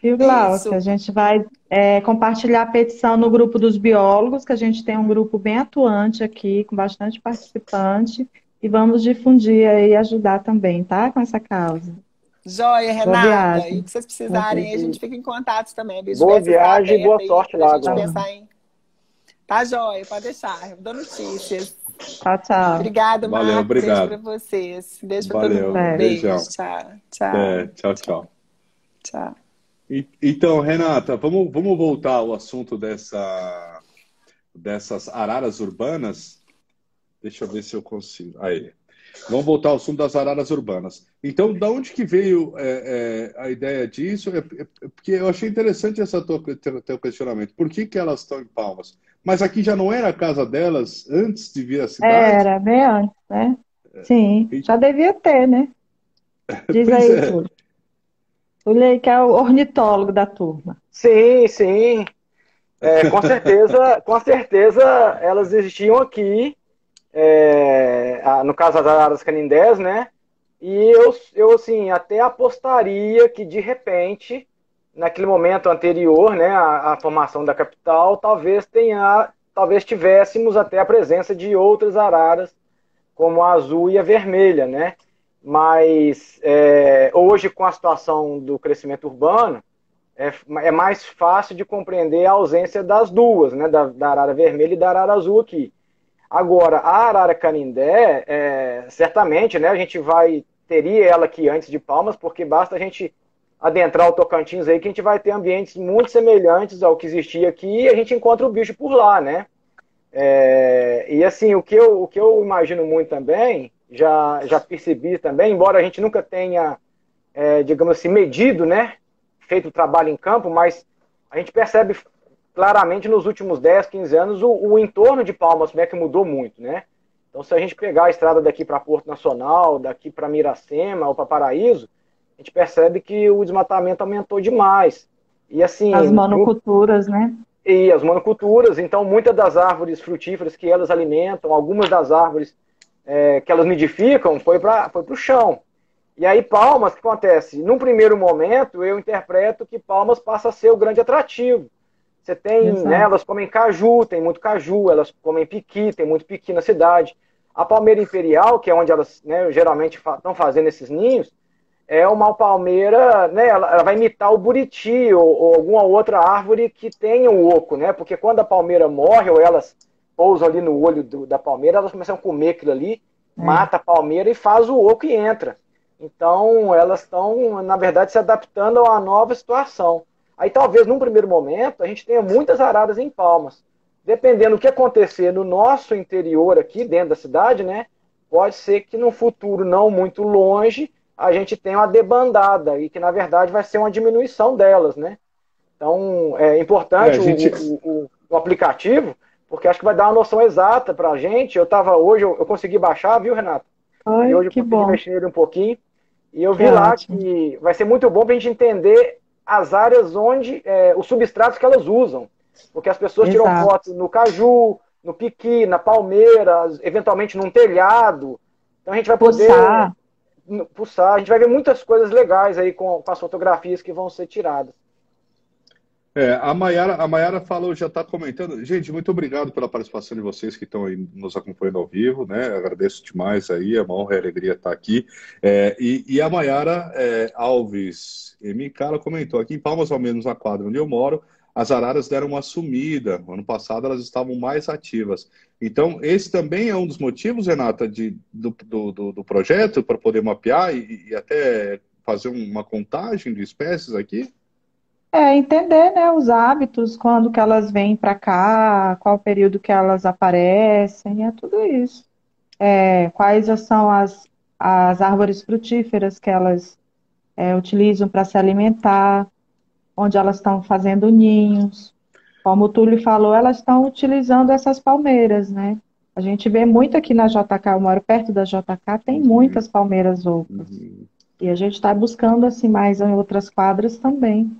Speaker 3: Viu, Glaucia? A gente vai é, compartilhar a petição no grupo dos biólogos, que a gente tem um grupo bem atuante aqui, com bastante participante, e vamos difundir e ajudar também, tá? Com essa causa.
Speaker 4: Joia, Renata. E o que vocês precisarem, a gente fica em contato também.
Speaker 5: Beijo boa viagem e boa sorte lá.
Speaker 4: Gente pensar em... Tá joia, pode deixar. Eu dou notícias.
Speaker 3: Tchau, tchau.
Speaker 4: Obrigada, Valeu,
Speaker 2: Marcos. Obrigado.
Speaker 4: Beijo pra vocês. Beijo pra Valeu, todo mundo.
Speaker 2: Beijo.
Speaker 4: Tchau, tchau.
Speaker 2: É, tchau, tchau.
Speaker 4: Tchau.
Speaker 2: então, Renata, vamos, vamos voltar ao assunto dessa, dessas araras urbanas. Deixa eu ver se eu consigo. Aí. Vamos voltar ao assunto das araras urbanas. Então, da onde que veio é, é, a ideia disso? É, é, porque eu achei interessante esse teu questionamento. Por que, que elas estão em Palmas? Mas aqui já não era a casa delas antes de vir à cidade?
Speaker 3: Era, bem antes, né? É. Sim, já devia ter, né? Diz aí, é. Túlio. Túlio aí que é o ornitólogo da turma.
Speaker 5: Sim, sim. É, com certeza, com certeza elas existiam aqui é, no caso das araras canindés, né? E eu, eu, assim, até apostaria que, de repente, naquele momento anterior, né, à formação da capital, talvez tenha, talvez tivéssemos até a presença de outras araras, como a azul e a vermelha, né? Mas é, hoje, com a situação do crescimento urbano, é, é, mais fácil de compreender a ausência das duas, né? Da, da arara vermelha e da arara azul aqui. Agora, a arara canindé, é, certamente, né, a gente vai teria ela aqui antes de Palmas, porque basta a gente adentrar o Tocantins aí que a gente vai ter ambientes muito semelhantes ao que existia aqui e a gente encontra o bicho por lá, né? É, e assim, o que, eu, o que eu imagino muito também, já, já percebi também, embora a gente nunca tenha, é, digamos assim, medido, né? Feito o trabalho em campo, mas a gente percebe claramente nos últimos 10, 15 anos o, o entorno de Palmas que mudou muito, né? Então, se a gente pegar a estrada daqui para Porto Nacional, daqui para Miracema ou para Paraíso, a gente percebe que o desmatamento aumentou demais. E assim.
Speaker 3: As monoculturas, né?
Speaker 5: E as monoculturas. Então, muitas das árvores frutíferas que elas alimentam, algumas das árvores é, que elas nidificam, foi para foi o chão. E aí, Palmas, o que acontece? Num primeiro momento, eu interpreto que Palmas passa a ser o grande atrativo. Você tem, né, elas comem caju, tem muito caju, elas comem piqui, tem muito piqui na cidade. A palmeira imperial, que é onde elas né, geralmente estão fazendo esses ninhos, é uma palmeira, né, ela, ela vai imitar o buriti ou, ou, alguma outra árvore que tenha o oco, né? Porque quando a palmeira morre ou elas pousam ali no olho do, da palmeira, elas começam a comer aquilo ali, é. mata a palmeira e faz o oco e entra. Então, elas estão, na verdade, se adaptando a uma nova situação. Aí talvez num primeiro momento a gente tenha muitas araras em palmas. Dependendo do que acontecer no nosso interior aqui, dentro da cidade, né? Pode ser que no futuro não muito longe a gente tenha uma debandada e que na verdade vai ser uma diminuição delas, né? Então é importante é, gente... o, o, o, aplicativo, porque acho que vai dar uma noção exata para a gente. Eu tava hoje, eu, eu, consegui baixar, viu, Renato?
Speaker 3: Ai,
Speaker 5: e hoje
Speaker 3: que
Speaker 5: eu
Speaker 3: consegui
Speaker 5: bom. mexer nele um pouquinho. E eu vi lá ótimo. que vai ser muito bom para a gente entender as áreas onde, é, os substratos que elas usam. Porque as pessoas Exato. tiram fotos no caju, no piqui, na palmeira, eventualmente num telhado. Então a gente vai poder pulsar. pulsar. A gente vai ver muitas coisas legais aí com, com as fotografias que vão ser tiradas.
Speaker 2: É, a Mayara, a Mayara falou, já está comentando. Gente, muito obrigado pela participação de vocês que estão aí nos acompanhando ao vivo, né? Agradeço demais aí, é uma honra e alegria estar aqui. É, e, e, a Mayara é, Alves Micala comentou aqui em Palmas, ao menos na quadra onde eu moro, as araras deram uma sumida. Ano passado elas estavam mais ativas. Então, esse também é um dos motivos, Renata, de, do, do, do projeto para poder mapear e, e até fazer uma contagem de espécies aqui?
Speaker 3: É, entender, né, os hábitos, quando que elas vêm para cá, qual período que elas aparecem, é tudo isso. É, quais são as, as árvores frutíferas que elas é, utilizam para se alimentar, onde elas estão fazendo ninhos. Como o Túlio falou, elas estão utilizando essas palmeiras, né? A gente vê muito aqui na JK, eu moro perto da JK, tem uhum. muitas palmeiras. Uhum. E a gente está buscando assim mais em outras quadras também.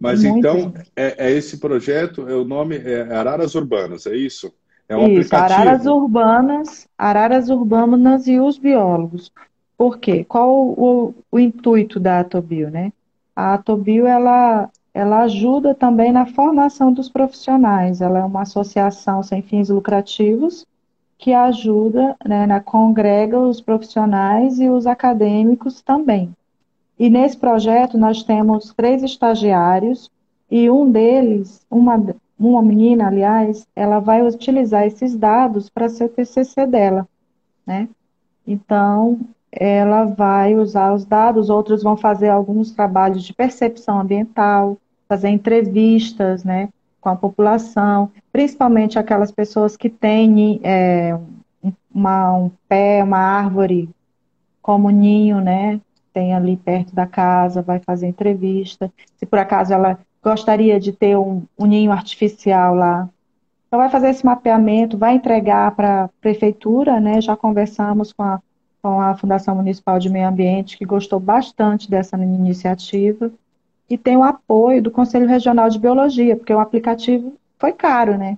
Speaker 2: Mas então, é, é, esse projeto, é o nome é Araras Urbanas, é isso? É
Speaker 3: um isso, aplicativo. Araras Urbanas, Araras Urbanas e os biólogos. Por quê? Qual o, o intuito da Atobio, né? A Atobio, ela, ela ajuda também na formação dos profissionais. Ela é uma associação sem fins lucrativos que ajuda, né, na, congrega os profissionais e os acadêmicos também. E nesse projeto nós temos três estagiários e um deles, uma, uma menina, aliás, ela vai utilizar esses dados para ser o TCC dela, né? Então, ela vai usar os dados, outros vão fazer alguns trabalhos de percepção ambiental, fazer entrevistas, né, com a população, principalmente aquelas pessoas que têm é, uma, um pé, uma árvore como ninho, né, tem ali perto da casa, vai fazer entrevista. Se por acaso ela gostaria de ter um, um ninho artificial lá. Então vai fazer esse mapeamento, vai entregar para a prefeitura, né? Já conversamos com a, com a Fundação Municipal de Meio Ambiente, que gostou bastante dessa iniciativa, e tem o apoio do Conselho Regional de Biologia, porque o aplicativo foi caro, né?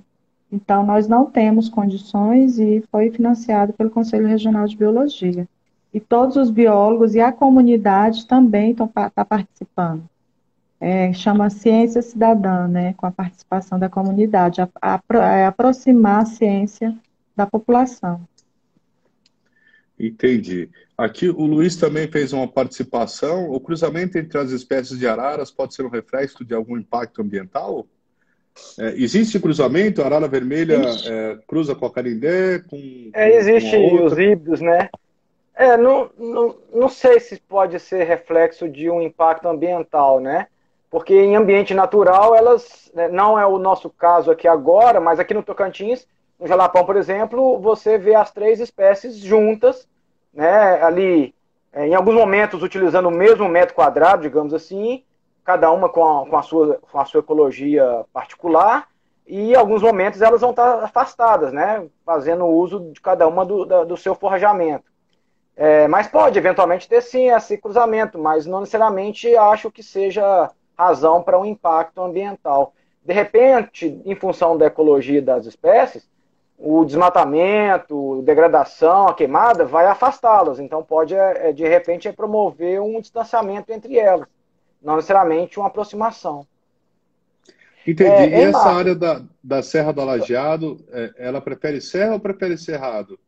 Speaker 3: Então nós não temos condições e foi financiado pelo Conselho Regional de Biologia e todos os biólogos e a comunidade também estão tá participando. É, chama Ciência Cidadã, né, com a participação da comunidade, a, a, a é aproximar a ciência da população.
Speaker 2: Entendi. Aqui o Luiz também fez uma participação. O cruzamento entre as espécies de araras pode ser um reflexo de algum impacto ambiental? É, existe cruzamento? A arara vermelha é, cruza com a carindé? Com,
Speaker 5: é, existe os híbridos, né? É, não, não, não sei se pode ser reflexo de um impacto ambiental, né? Porque em ambiente natural, elas, né, não é o nosso caso aqui agora, mas aqui no Tocantins, no Jalapão, por exemplo, você vê as três espécies juntas, né? Ali, é, em alguns momentos, utilizando o mesmo metro quadrado, digamos assim, cada uma com a, com a, sua, com a sua ecologia particular, e em alguns momentos elas vão estar afastadas, né? Fazendo uso de cada uma do, do seu forrajamento. É, mas pode eventualmente ter sim esse cruzamento, mas não necessariamente acho que seja razão para um impacto ambiental. De repente, em função da ecologia das espécies, o desmatamento, degradação, a queimada vai afastá-las. Então pode, é, é, de repente, é promover um distanciamento entre elas, não necessariamente uma aproximação.
Speaker 2: Entendi. É, e essa área da, da Serra do Alageado, é, ela prefere serra ou prefere cerrado?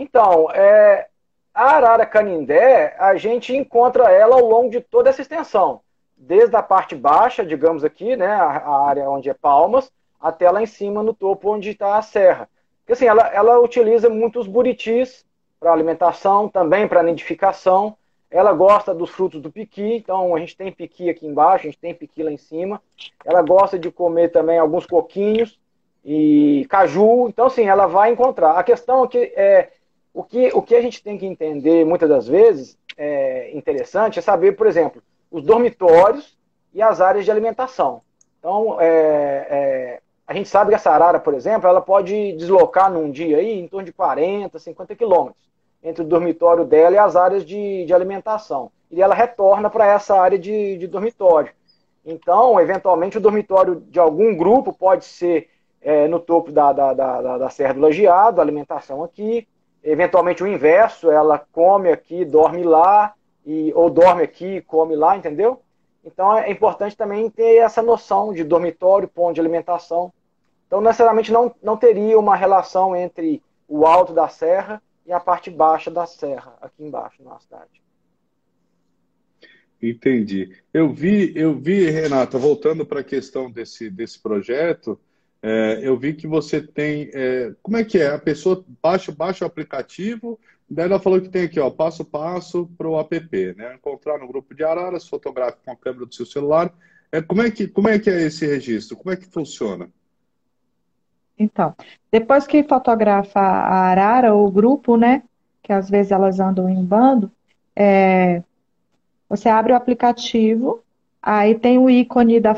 Speaker 5: Então, é, a arara canindé, a gente encontra ela ao longo de toda essa extensão. Desde a parte baixa, digamos aqui, né, a, a área onde é palmas, até lá em cima no topo onde está a serra. Porque assim, ela, ela utiliza muitos buritis para alimentação, também para nidificação. Ela gosta dos frutos do piqui, então a gente tem piqui aqui embaixo, a gente tem piqui lá em cima. Ela gosta de comer também alguns coquinhos e caju. Então, assim, ela vai encontrar. A questão é que, é, o, que o que a gente tem que entender muitas das vezes, é interessante, é saber, por exemplo, os dormitórios e as áreas de alimentação. Então, é, é, a gente sabe que essa arara, por exemplo, ela pode deslocar num dia aí em torno de 40, 50 quilômetros entre o dormitório dela e as áreas de, de alimentação. E ela retorna para essa área de, de, dormitório. Então, eventualmente, o dormitório de algum grupo pode ser é, no topo da, da, da, da Serra do Lajeado, alimentação aqui. Eventualmente, o inverso, ela come aqui, dorme lá, e, ou dorme aqui come lá, entendeu? Então, é importante também ter essa noção de dormitório, ponto de alimentação. Então, necessariamente não, não teria uma relação entre o alto da serra e a parte baixa da serra, aqui embaixo na cidade.
Speaker 2: Entendi. Eu vi, eu vi, Renata, voltando para a questão desse, desse projeto, é, eu vi que você tem. É, como é que é? A pessoa baixa, baixa o aplicativo, daí ela falou que tem aqui, ó, passo a passo para o app, né? Encontrar no grupo de araras, fotografe com a câmera do seu celular. É, como, é que, como é que é esse registro? Como é que funciona?
Speaker 3: Então, depois que fotografa a arara ou o grupo, né? Que às vezes elas andam em bando, é, você abre o aplicativo, aí tem o ícone da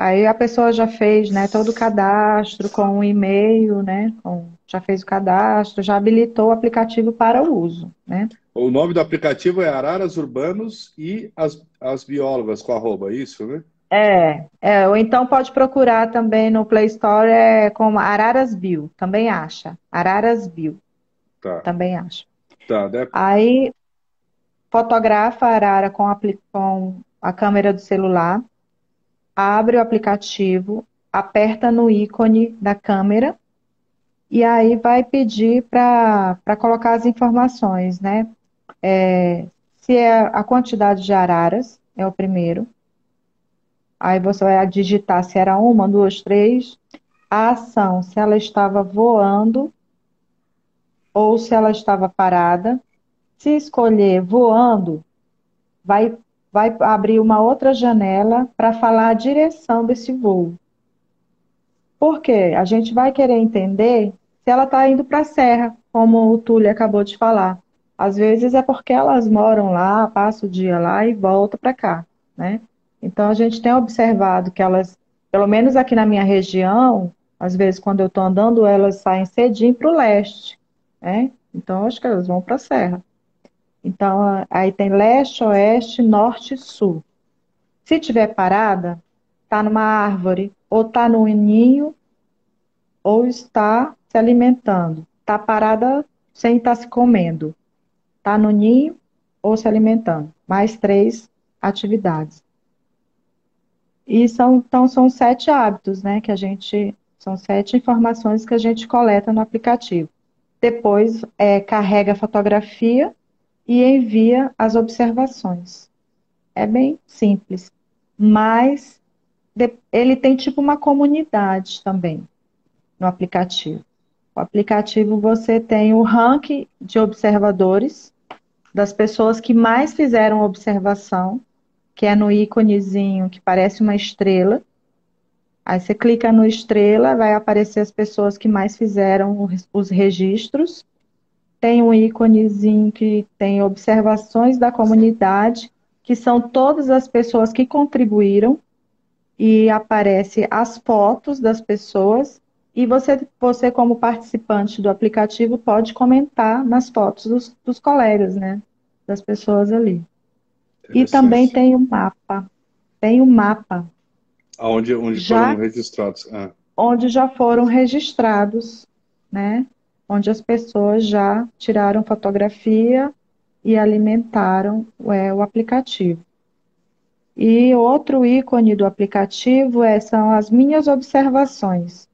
Speaker 3: Aí a pessoa já fez né, todo o cadastro com o um e-mail, né? Com, já fez o cadastro, já habilitou o aplicativo para o uso. Né?
Speaker 2: O nome do aplicativo é Araras Urbanos e as, as biólogas com arroba, isso, né?
Speaker 3: É, é, ou então pode procurar também no Play Store é, como Araras Bio, também acha. Araras Bio. Tá. Também acha. Tá, deve... Aí fotografa a arara com a, com a câmera do celular, abre o aplicativo, aperta no ícone da câmera e aí vai pedir para colocar as informações, né? É, se é a quantidade de araras, é o primeiro Aí você vai digitar se era uma, duas, três. A ação, se ela estava voando ou se ela estava parada. Se escolher voando, vai, vai abrir uma outra janela para falar a direção desse voo. Por quê? A gente vai querer entender se ela está indo para a serra, como o Túlio acabou de falar. Às vezes é porque elas moram lá, passa o dia lá e volta para cá, né? Então, a gente tem observado que elas, pelo menos aqui na minha região, às vezes quando eu estou andando, elas saem cedinho para o leste, né? Então, acho que elas vão para a serra. Então, aí tem leste, oeste, norte e sul. Se tiver parada, está numa árvore, ou está no ninho, ou está se alimentando. Está parada sem estar tá se comendo. Está no ninho ou se alimentando. Mais três atividades. E são, então são sete hábitos, né, que a gente, são sete informações que a gente coleta no aplicativo. Depois é, carrega a fotografia e envia as observações. É bem simples, mas ele tem tipo uma comunidade também no aplicativo. O aplicativo você tem o ranking de observadores das pessoas que mais fizeram observação que é no íconezinho que parece uma estrela. Aí você clica no estrela, vai aparecer as pessoas que mais fizeram os registros. Tem um íconezinho que tem observações da comunidade que são todas as pessoas que contribuíram e aparece as fotos das pessoas e você, você como participante do aplicativo pode comentar nas fotos dos, dos colegas, né? Das pessoas ali. E também tem o um mapa. Tem o um mapa.
Speaker 2: Onde, onde já, foram registrados. Ah.
Speaker 3: Onde já foram registrados, né? Onde as pessoas já tiraram fotografia e alimentaram é, o aplicativo. E outro ícone do aplicativo é, são as minhas observações,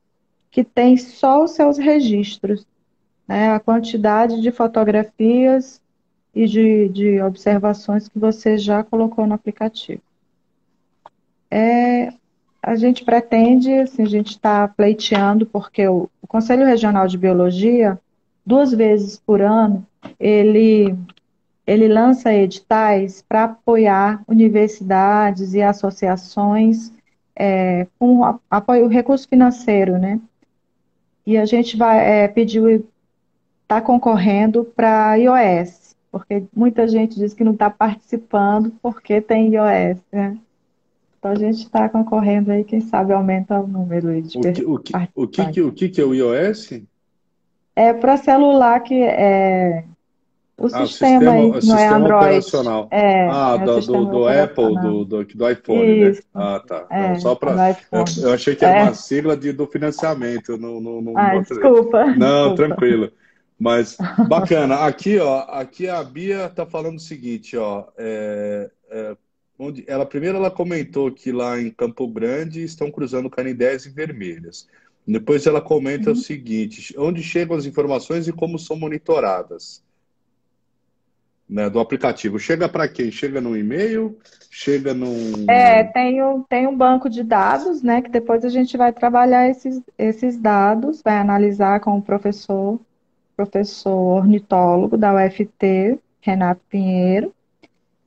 Speaker 3: que tem só os seus registros, né, a quantidade de fotografias e de, de observações que você já colocou no aplicativo. É, a gente pretende, assim, a gente está pleiteando, porque o, o Conselho Regional de Biologia, duas vezes por ano, ele ele lança editais para apoiar universidades e associações é, com apoio recurso financeiro, né? E a gente vai é, pedir, está concorrendo para iOS, porque muita gente diz que não está participando porque tem iOS, né? Então a gente está concorrendo aí, quem sabe aumenta o número de
Speaker 2: o que, o que, o que, o que, que é o iOS?
Speaker 3: É para celular que é o ah, sistema, aí, o sistema,
Speaker 2: é Android. operacional. É, ah, é do, do, do Apple, do, do, do iPhone, né? Isso. né? Ah, tá. É, só para. Eu, eu, achei que era é. uma sigla de, do financiamento. Não, não, não
Speaker 3: ah, desculpa.
Speaker 2: Não,
Speaker 3: desculpa.
Speaker 2: tranquilo. Mas bacana. Aqui, ó, aqui a Bia está falando o seguinte, ó. É, é, onde, ela primeiro ela comentou que lá em Campo Grande estão cruzando canidés e vermelhas. Depois ela comenta uhum. o seguinte: onde chegam as informações e como são monitoradas né, do aplicativo. Chega para quem? Chega no e-mail? Chega no.
Speaker 3: É, tem um, tem um banco de dados, né? Que depois a gente vai trabalhar esses, esses dados, vai analisar com o professor, professor ornitólogo da UFT, Renato Pinheiro,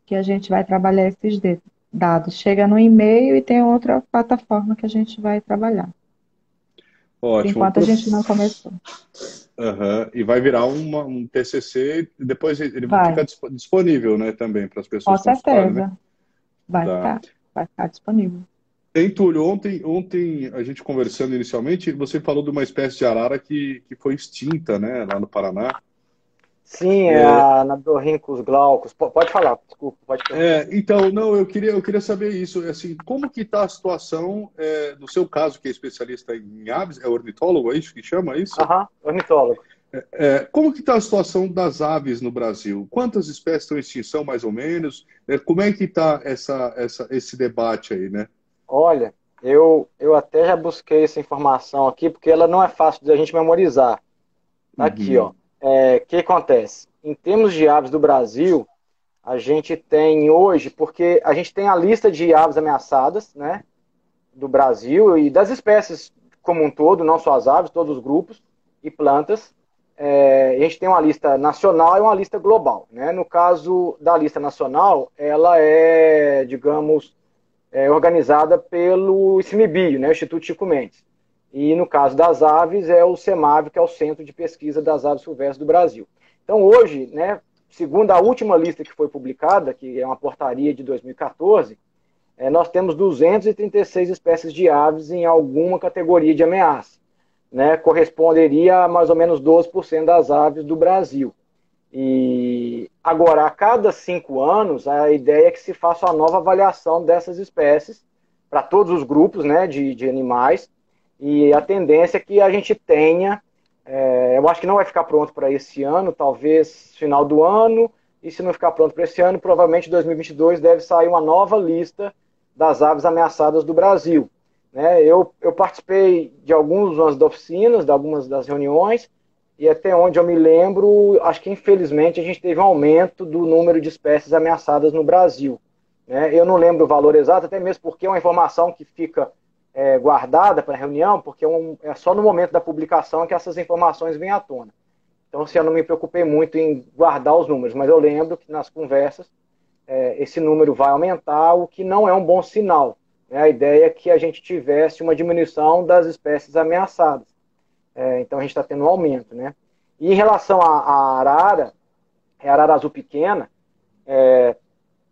Speaker 3: que a gente vai trabalhar esses dados. Chega no e-mail e tem outra plataforma que a gente vai trabalhar. Ótimo. Enquanto a gente não começou.
Speaker 2: Uhum. E vai virar uma, um TCC e depois ele vai. ficar disponível, né, também para as pessoas.
Speaker 3: Com certeza. Né? Vai tá. ficar, vai ficar disponível.
Speaker 2: Tem, Túlio, ontem, ontem a gente conversando inicialmente, você falou de uma espécie de arara que, que foi extinta, né, lá no Paraná.
Speaker 5: Sim, é, é a Nadorrincus glaucus. Pode falar, desculpa. Pode
Speaker 2: é, então, não, eu queria, eu queria saber isso. Assim, como que está a situação, é, no seu caso, que é especialista em aves, é ornitólogo, é isso que chama é isso?
Speaker 5: Aham, ornitólogo.
Speaker 2: É, é, como que está a situação das aves no Brasil? Quantas espécies estão em extinção, mais ou menos? É, como é que está essa, essa, esse debate aí, né?
Speaker 5: Olha, eu, eu até já busquei essa informação aqui, porque ela não é fácil de a gente memorizar. Tá aqui, uhum. ó é, que acontece? Em termos de aves do Brasil, a gente tem hoje, porque a gente tem a lista de aves ameaçadas, né, do Brasil e das espécies como um todo, não só as aves, todos os grupos e plantas. É, a gente tem uma lista nacional e uma lista global. Né? No caso da lista nacional, ela é, digamos, é, organizada pelo ICMBio, né, Instituto Chico Mendes. E no caso das aves, é o CEMAV, que é o Centro de Pesquisa das Aves Silvestres do Brasil. Então, hoje, né, segundo a última lista que foi publicada, que é uma portaria de 2014, é, nós temos 236 espécies de aves em alguma categoria de ameaça. Né, corresponderia a mais ou menos 12% das aves do Brasil. E agora, a cada cinco anos, a ideia é que se faça uma nova avaliação dessas espécies para todos os grupos né, de, de animais, e a tendência é que a gente tenha, é, eu acho que não vai ficar pronto para esse ano, talvez final do ano, e se não ficar pronto para esse ano, provavelmente 2022 deve sair uma nova lista das aves ameaçadas do Brasil. Né? Eu, eu participei de algumas das oficinas, de algumas das reuniões, e até onde eu me lembro, acho que infelizmente a gente teve um aumento do número de espécies ameaçadas no Brasil. Né? Eu não lembro o valor exato, até mesmo porque é uma informação que fica é, guardada para a reunião, porque é, um, é, só no momento da publicação que essas informações vêm à tona. Então, assim, eu não me preocupei muito em guardar os números, mas eu lembro que nas conversas é, esse número vai aumentar, o que não é um bom sinal. Né? A ideia é que a gente tivesse uma diminuição das espécies ameaçadas. É, então, a gente está tendo um aumento. Né? E em relação à, arara, é a arara azul pequena, é,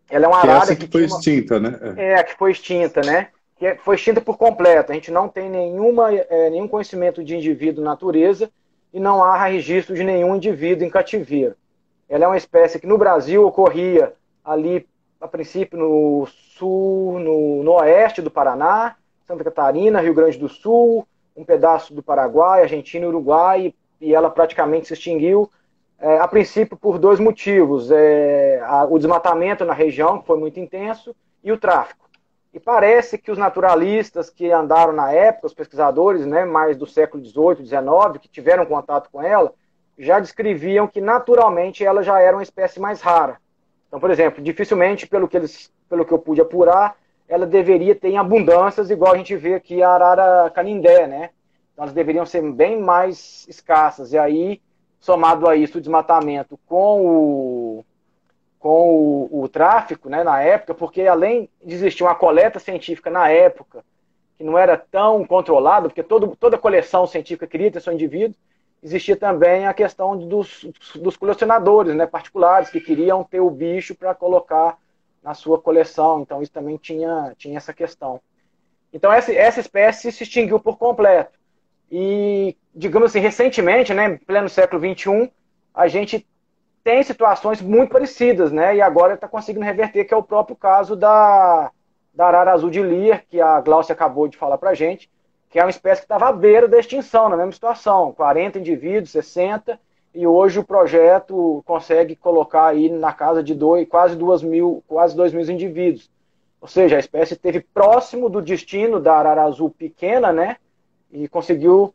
Speaker 5: Ela é uma
Speaker 2: que
Speaker 5: arara
Speaker 2: essa que, que foi uma... extinta, né?
Speaker 5: É. é, que foi extinta, né? Que é, foi extinta por completo. A gente não tem nenhuma, é, nenhum conhecimento de indivíduo natureza e não há registro de nenhum indivíduo em cativeiro. Ela é uma espécie que no Brasil ocorria ali, a princípio, no sul, no, no oeste do Paraná, Santa Catarina, Rio Grande do Sul, um pedaço do Paraguai, Argentina e Uruguai, e ela praticamente se extinguiu, é, a princípio por dois motivos: é, a, o desmatamento na região, que foi muito intenso, e o tráfico. E parece que os naturalistas que andaram na época, os pesquisadores né, mais do século XVIII, XIX, que tiveram contato com ela, já descreviam que naturalmente ela já era uma espécie mais rara. Então, por exemplo, dificilmente, pelo que, eles, pelo que eu pude apurar, ela deveria ter em abundâncias, igual a gente vê aqui a arara canindé, né? Então, elas deveriam ser bem mais escassas. E aí, somado a isso, o desmatamento com o, com o, o tráfico, né, na época, porque além de existir uma coleta científica na época, que não era tão controlada, porque todo, toda coleção científica queria ter seu indivíduo, existia também a questão dos, dos colecionadores né, particulares que queriam ter o bicho para colocar na sua coleção. Então, isso também tinha, tinha essa questão. Então, essa, essa espécie se extinguiu por completo. E, digamos assim, recentemente, né, pleno século XXI, a gente tem situações muito parecidas, né? E agora está conseguindo reverter, que é o próprio caso da, da arara azul de Lear, que a Glaucia acabou de falar para gente, que é uma espécie que estava à beira da extinção, na mesma situação, 40 indivíduos, 60, e hoje o projeto consegue colocar aí na casa de dois, quase 2 mil, quase 2 mil indivíduos. Ou seja, a espécie esteve próximo do destino da arara azul pequena, né? E conseguiu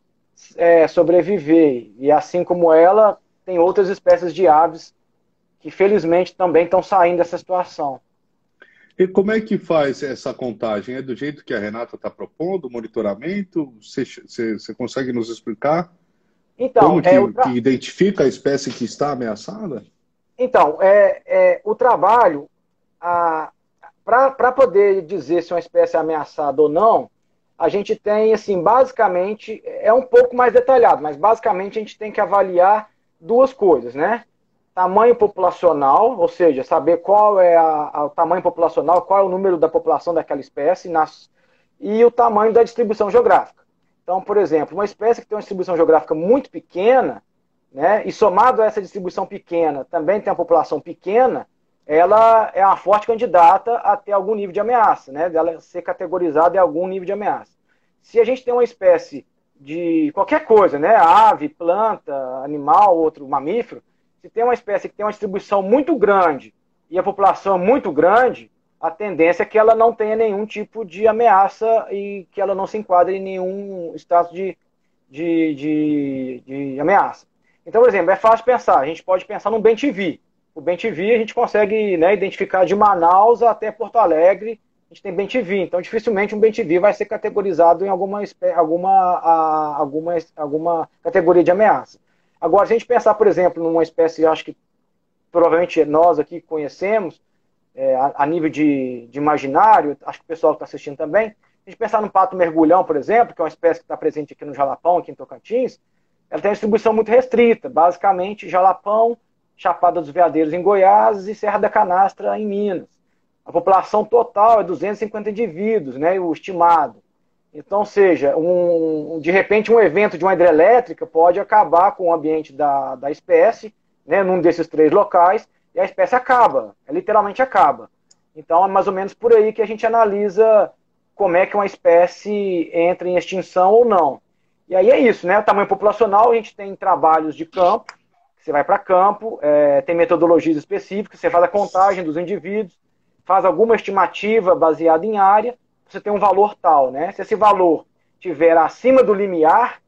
Speaker 5: é, sobreviver. E assim como ela, tem outras espécies de aves que felizmente também estão saindo dessa situação.
Speaker 2: E como é que faz essa contagem? É do jeito que a Renata está propondo, monitoramento? Você, consegue nos explicar? Então, Como que, é tra... que, identifica a espécie que está ameaçada?
Speaker 5: Então, é, é o trabalho, para poder dizer se uma espécie é ameaçada ou não, a gente tem, assim, basicamente, é um pouco mais detalhado, mas basicamente a gente tem que avaliar duas coisas, né? Tamanho populacional, ou seja, saber qual é a, a, o tamanho populacional, qual é o número da população daquela espécie, nas, e o tamanho da distribuição geográfica. Então, por exemplo, uma espécie que tem uma distribuição geográfica muito pequena, né, e somado a essa distribuição pequena, também tem uma população pequena, ela é uma forte candidata a ter algum nível de ameaça, né, dela ser categorizada em algum nível de ameaça. Se a gente tem uma espécie de qualquer coisa, né, ave, planta, animal, outro mamífero, se tem uma espécie que tem uma distribuição muito grande e a população é muito grande, a tendência é que ela não tenha nenhum tipo de ameaça e que ela não se enquadre em nenhum status de, de, de, de ameaça. Então, por exemplo, é fácil pensar, a gente pode pensar no bem. O bem a gente consegue né, identificar de Manaus até Porto Alegre, gente tem bem TV, então dificilmente um bem TV vai ser categorizado em alguma, alguma, alguma, alguma categoria de ameaça. Agora, se a gente pensar, por exemplo, numa espécie, acho que provavelmente nós aqui conhecemos, é, a, nível de, de, imaginário, acho que o pessoal que está assistindo também, se a gente pensar no pato mergulhão, por exemplo, que é uma espécie que está presente aqui no Jalapão, aqui em Tocantins, ela tem uma distribuição muito restrita, basicamente Jalapão, Chapada dos Veadeiros em Goiás e Serra da Canastra em Minas. A população total é 250 indivíduos, né, o estimado. Então, seja, um, de repente um evento de uma hidrelétrica pode acabar com o ambiente da, da espécie, né, num desses três locais, e a espécie acaba, é, literalmente acaba. Então é mais ou menos por aí que a gente analisa como é que uma espécie entra em extinção ou não. E aí é isso, né? O tamanho populacional, a gente tem trabalhos de campo, você vai para campo, é, tem metodologias específicas, você faz a contagem dos indivíduos, faz alguma estimativa baseada em área, você tem um valor tal, né? Se esse valor tiver acima do limiar,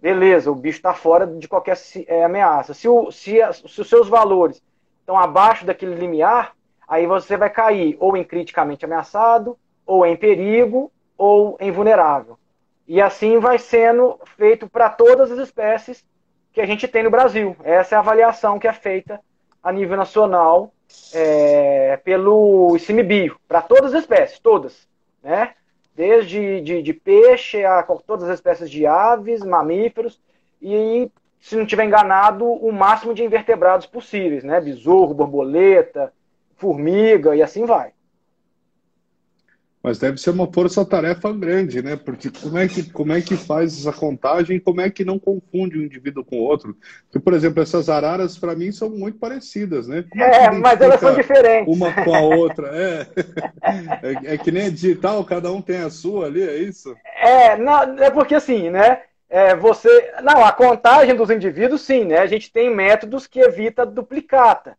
Speaker 5: beleza, o bicho está fora de qualquer é, ameaça. Se, o, se, se os seus valores estão abaixo daquele limiar, aí você vai cair ou em criticamente ameaçado, ou em perigo, ou em vulnerável. E assim vai sendo feito para todas as espécies que a gente tem no Brasil. Essa é a avaliação que é feita a nível nacional é, pelo ICMBio, para todas as espécies, todas. Né? Desde de, de peixe a todas as espécies de aves, mamíferos, e se não tiver enganado, o máximo de invertebrados possíveis, né? Besouro, borboleta, formiga e assim vai.
Speaker 2: Mas deve ser uma força-tarefa grande, né? Porque como é, que, como é que faz essa contagem como é que não confunde um indivíduo com o outro? Porque, por exemplo, essas araras, para mim, são muito parecidas, né?
Speaker 5: Como é, é mas elas são diferentes.
Speaker 2: Uma com a outra, é. é. É, que nem digital, cada um tem a sua ali, é isso?
Speaker 5: É, não, é porque assim, né? É, você. Não, a contagem dos indivíduos, sim, né? A gente tem métodos que evita duplicata.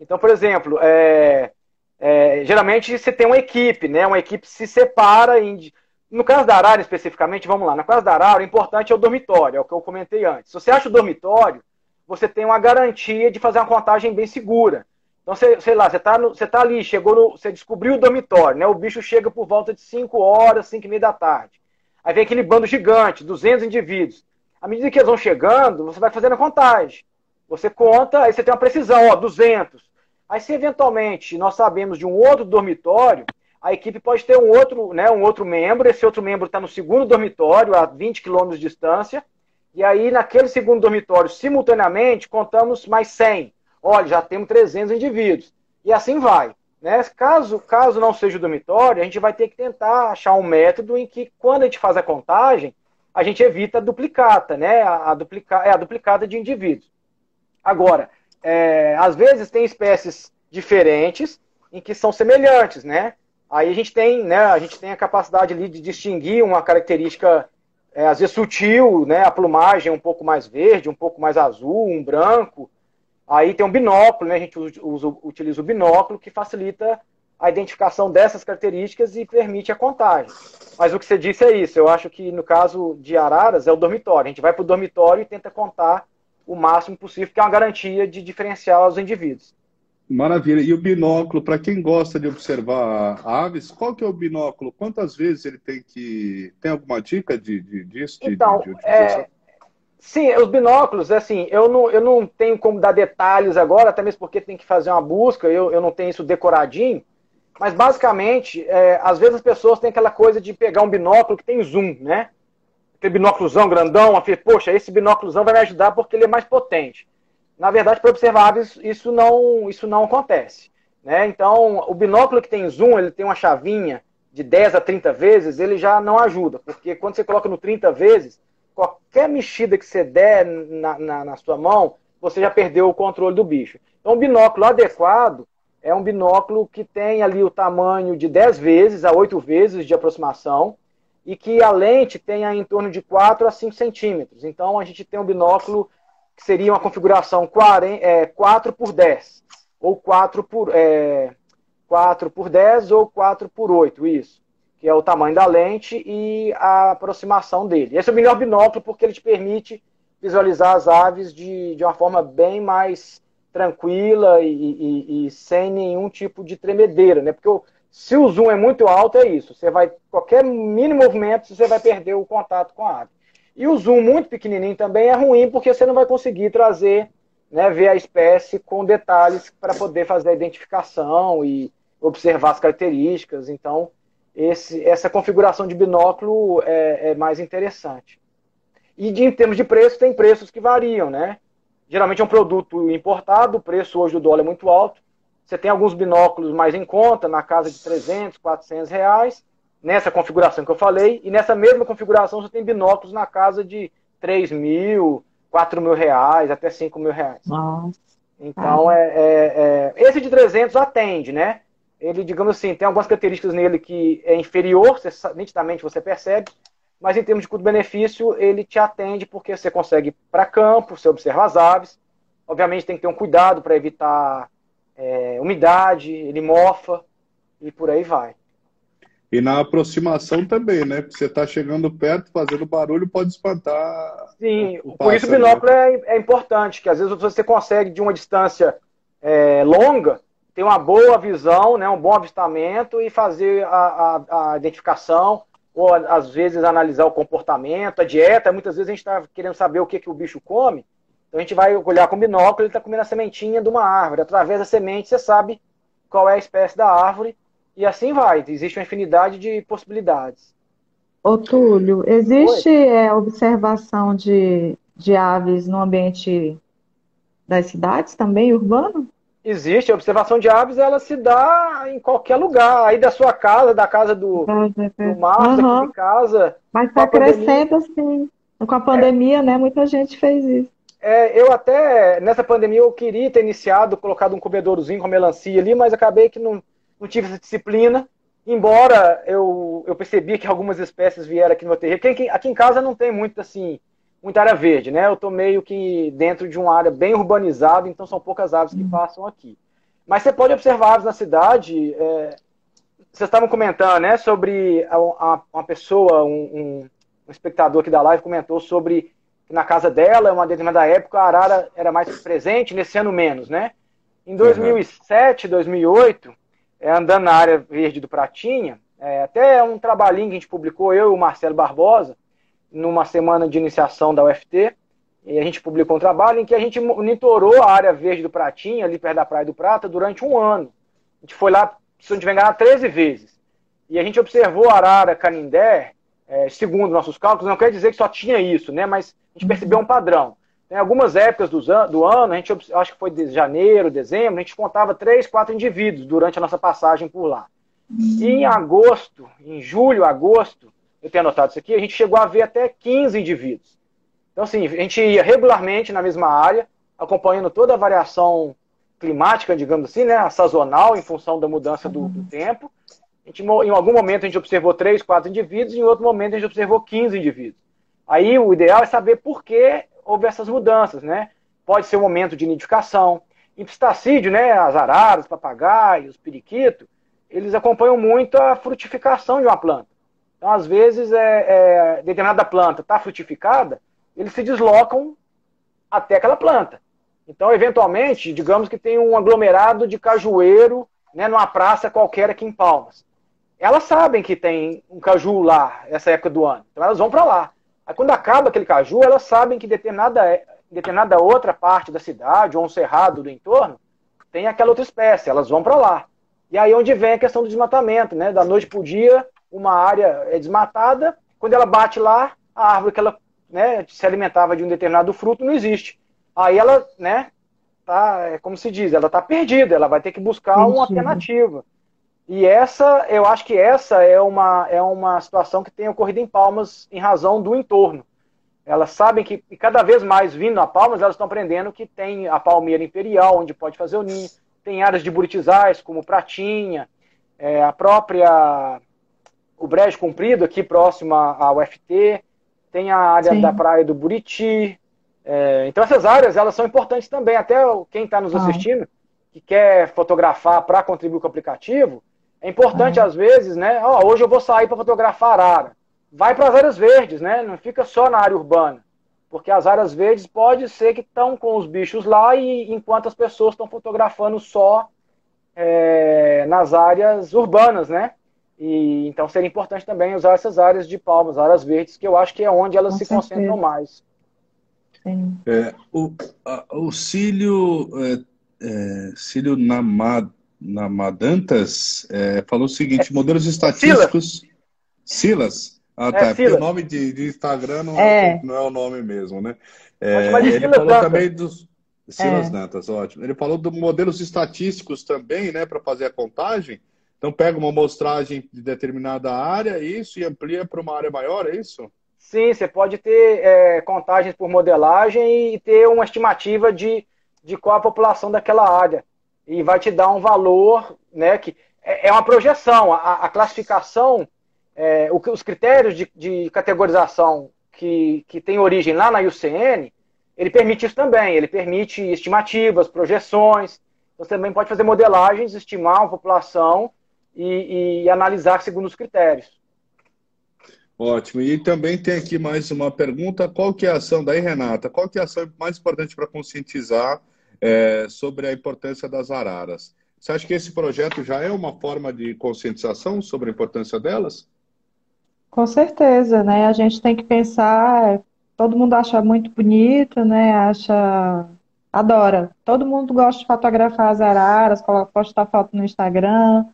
Speaker 5: Então, por exemplo, é, é, geralmente você tem uma equipe, né? Uma equipe se separa em. No caso da Arara, especificamente, vamos lá. No caso da Arara, o importante é o dormitório, é o que eu comentei antes. Se você acha o dormitório, você tem uma garantia de fazer uma contagem bem segura. Então, você, sei lá, você está você tá ali, chegou no, você descobriu o dormitório, né? O bicho chega por volta de 5 horas, 5 e meia da tarde. Aí vem aquele bando gigante, 200 indivíduos. À medida que eles vão chegando, você vai fazendo a contagem. Você conta, aí você tem uma precisão, ó, 200. Aí se eventualmente nós sabemos de um outro dormitório, a equipe pode ter um outro, né, um outro membro, esse outro membro está no segundo dormitório, a 20 quilômetros de distância, e aí naquele segundo dormitório, simultaneamente, contamos mais 100. Olha, já temos 300 indivíduos. E assim vai. Né? Caso, caso não seja o dormitório, a gente vai ter que tentar achar um método em que, quando a gente faz a contagem, a gente evita a duplicata, né? a, a, duplica, é a duplicata de indivíduos. Agora, é, às vezes tem espécies diferentes em que são semelhantes, né? Aí a gente tem, né, a gente tem a capacidade ali de distinguir uma característica é, às vezes sutil, né, a plumagem um pouco mais verde, um pouco mais azul, um branco. Aí tem um binóculo, né, a gente usa, utiliza o binóculo que facilita a identificação dessas características e permite a contagem. Mas o que você disse é isso. Eu acho que no caso de araras é o dormitório. A gente vai para o dormitório e tenta contar o máximo possível, que é uma garantia de diferenciar os indivíduos.
Speaker 2: Maravilha. E o binóculo, para quem gosta de observar aves, qual que é o binóculo? Quantas vezes ele tem que. Tem alguma dica de, de, disso?
Speaker 5: Então,
Speaker 2: de, de
Speaker 5: é... sim, os binóculos, assim, eu não, eu não tenho como dar detalhes agora, até mesmo porque tem que fazer uma busca, eu, eu não tenho isso decoradinho, mas basicamente, é, às vezes as pessoas têm aquela coisa de pegar um binóculo que tem zoom, né? Aquele binóculozão grandão, afirma, poxa, esse binóculozão vai me ajudar porque ele é mais potente. Na verdade, para observar aves, isso não, isso não acontece. Né? Então, o binóculo que tem zoom, ele tem uma chavinha de 10 a 30 vezes, ele já não ajuda, porque quando você coloca no 30 vezes, qualquer mexida que você der na, na, na sua mão, você já perdeu o controle do bicho. Então, um binóculo adequado é um binóculo que tem ali o tamanho de 10 vezes a 8 vezes de aproximação, e que a lente tenha em torno de 4 a 5 centímetros. Então a gente tem um binóculo que seria uma configuração 4 por 10, ou 4 por, é, 4 por 10 ou 4 por 8, isso. Que é o tamanho da lente e a aproximação dele. Esse é o melhor binóculo porque ele te permite visualizar as aves de, de uma forma bem mais tranquila e, e, e sem nenhum tipo de tremedeira, né? Porque o, se o zoom é muito alto, é isso. Você vai, qualquer mínimo movimento, você vai perder o contato com a ave. E o zoom muito pequenininho também é ruim, porque você não vai conseguir trazer, né, ver a espécie com detalhes para poder fazer a identificação e observar as características. Então, esse, essa configuração de binóculo é, é mais interessante. E de, em termos de preço, tem preços que variam, né? Geralmente é um produto importado, o preço hoje do dólar é muito alto. Você tem alguns binóculos mais em conta, na casa de 300, 400 reais, nessa configuração que eu falei, e nessa mesma configuração você tem binóculos na casa de 3 mil, 4 mil reais, até 5 mil reais.
Speaker 3: Nossa.
Speaker 5: Então, é, é, é, esse de 300 atende, né? Ele, digamos assim, tem algumas características nele que é inferior, você, nitidamente você percebe, mas em termos de custo-benefício, ele te atende porque você consegue ir para campo, você observa as aves. Obviamente tem que ter um cuidado para evitar é, umidade, ele mofa e por aí vai.
Speaker 2: E na aproximação também, né? Porque você está chegando perto, fazendo barulho, pode espantar.
Speaker 5: Sim, o, por isso o binóculo é, é, importante, que às vezes você consegue de uma distância é, longa ter uma boa visão, né, um bom avistamento e fazer a, a, a identificação, ou às vezes analisar o comportamento, a dieta. Muitas vezes a gente está querendo saber o que, que o bicho come, então a gente vai olhar com binóculo, ele está comendo a sementinha de uma árvore. Através da semente você sabe qual é a espécie da árvore e assim vai. Existe uma infinidade de possibilidades.
Speaker 3: Ô Túlio, existe é, observação de, de aves no ambiente das cidades também, urbano?
Speaker 5: Existe, a observação de aves ela se dá em qualquer lugar, aí da sua casa, da casa do, do Marcos, uhum. aqui de casa.
Speaker 3: Mas está crescendo assim. Com a pandemia, é. né? Muita gente fez isso.
Speaker 5: É, eu até, nessa pandemia, eu queria ter iniciado, colocado um comedourozinho com melancia ali, mas acabei que não, não tive essa disciplina. Embora eu, eu percebi que algumas espécies vieram aqui no meu terreno. Aqui, aqui em casa não tem muito assim, muita área verde, né? Eu estou meio que dentro de uma área bem urbanizada, então são poucas aves que uhum. passam aqui. Mas você pode observar aves na cidade. É, vocês estavam comentando, né, sobre a, a, uma pessoa, um, um, um, espectador aqui da live comentou sobre que na casa dela, uma determinada época, a arara era mais presente, nesse ano menos, né? Em 2007, 2008, é, andando na área verde do Pratinha, é, até um trabalhinho que a gente publicou, eu e o Marcelo Barbosa, numa semana de iniciação da UFT, e a gente publicou um trabalho em que a gente monitorou a área verde do Pratinha, ali perto da Praia do Prata, durante um ano. A gente foi lá, se não tiver enganado, 13 vezes. E a gente observou a arara canindé, é, segundo nossos cálculos, não quer dizer que só tinha isso, né? Mas a gente percebeu um padrão. Em algumas épocas do, do ano, a gente, acho que foi de janeiro, dezembro, a gente contava três, quatro indivíduos durante a nossa passagem por lá. E em agosto, em julho, agosto, eu tenho anotado isso aqui, a gente chegou a ver até 15 indivíduos. Então, assim, a gente ia regularmente na mesma área, acompanhando toda a variação climática, digamos assim, né, sazonal, em função da mudança do, do tempo. Gente, em algum momento a gente observou três, quatro indivíduos, e em outro momento a gente observou 15 indivíduos. Aí o ideal é saber por que houve essas mudanças, né? Pode ser um momento de nidificação. Em pistacídio, né, as araras, papagaios, periquito, eles acompanham muito a frutificação de uma planta. Então, às vezes, é, é determinada planta está frutificada, eles se deslocam até aquela planta. Então, eventualmente, digamos que tem um aglomerado de cajueiro né, numa praça qualquer aqui em Palmas. Elas sabem que tem um caju lá, essa época do ano. Então, elas vão para lá. Aí, quando acaba aquele caju, elas sabem que determinada, determinada outra parte da cidade, ou um cerrado do entorno, tem aquela outra espécie. Elas vão para lá. E aí onde vem a questão do desmatamento, né? Da noite para o dia, uma área é desmatada, quando ela bate lá, a árvore que ela né, se alimentava de um determinado fruto não existe. Aí ela, né, tá, é como se diz, ela está perdida, ela vai ter que buscar uma alternativa. E essa, eu acho que essa é uma, é uma situação que tem ocorrido em Palmas em razão do entorno. Elas sabem que, e cada vez mais vindo a Palmas, elas estão aprendendo que tem a palmeira imperial, onde pode fazer o ninho, tem áreas de buritizais, como Pratinha, é, a própria o Brejo Comprido, aqui próximo ao UFT, tem a área Sim. da praia do Buriti. É, então essas áreas elas são importantes também. Até quem está nos ah. assistindo, que quer fotografar para contribuir com o aplicativo, é importante ah. às vezes, né? Oh, hoje eu vou sair para fotografar arara. Vai para as áreas verdes, né? Não fica só na área urbana. Porque as áreas verdes pode ser que estão com os bichos lá e enquanto as pessoas estão fotografando só é, nas áreas urbanas, né? E, então seria importante também usar essas áreas de palmas, áreas verdes, que eu acho que é onde elas Com se certeza. concentram mais.
Speaker 2: É, o, a, o Cílio, é, é, Cílio Namad, Namadantas é, falou o seguinte: é, modelos estatísticos. Silas? Ah, tá. Porque o nome de, de Instagram não é. não é o nome mesmo, né? ele falou Dantas. também dos. Silas Dantas, ótimo. Ele falou dos modelos estatísticos também, né, para fazer a contagem. Então pega uma amostragem de determinada área, isso, e amplia para uma área maior, é isso?
Speaker 5: Sim, você pode ter é, contagens por modelagem e ter uma estimativa de, de qual a população daquela área. E vai te dar um valor, né? Que é, é uma projeção. A, a classificação, é, o, os critérios de, de categorização que, que tem origem lá na IUCN, ele permite isso também. Ele permite estimativas, projeções. Você também pode fazer modelagens, estimar uma população e, e analisar segundo os critérios.
Speaker 2: Ótimo. E também tem aqui mais uma pergunta. Qual que é a ação daí, Renata? Qual que é a ação mais importante para conscientizar é, sobre a importância das araras? Você acha que esse projeto já é uma forma de conscientização sobre a importância delas?
Speaker 3: Com certeza, né? A gente tem que pensar, todo mundo acha muito bonito, né? Acha, adora. Todo mundo gosta de fotografar as araras, postar foto no Instagram,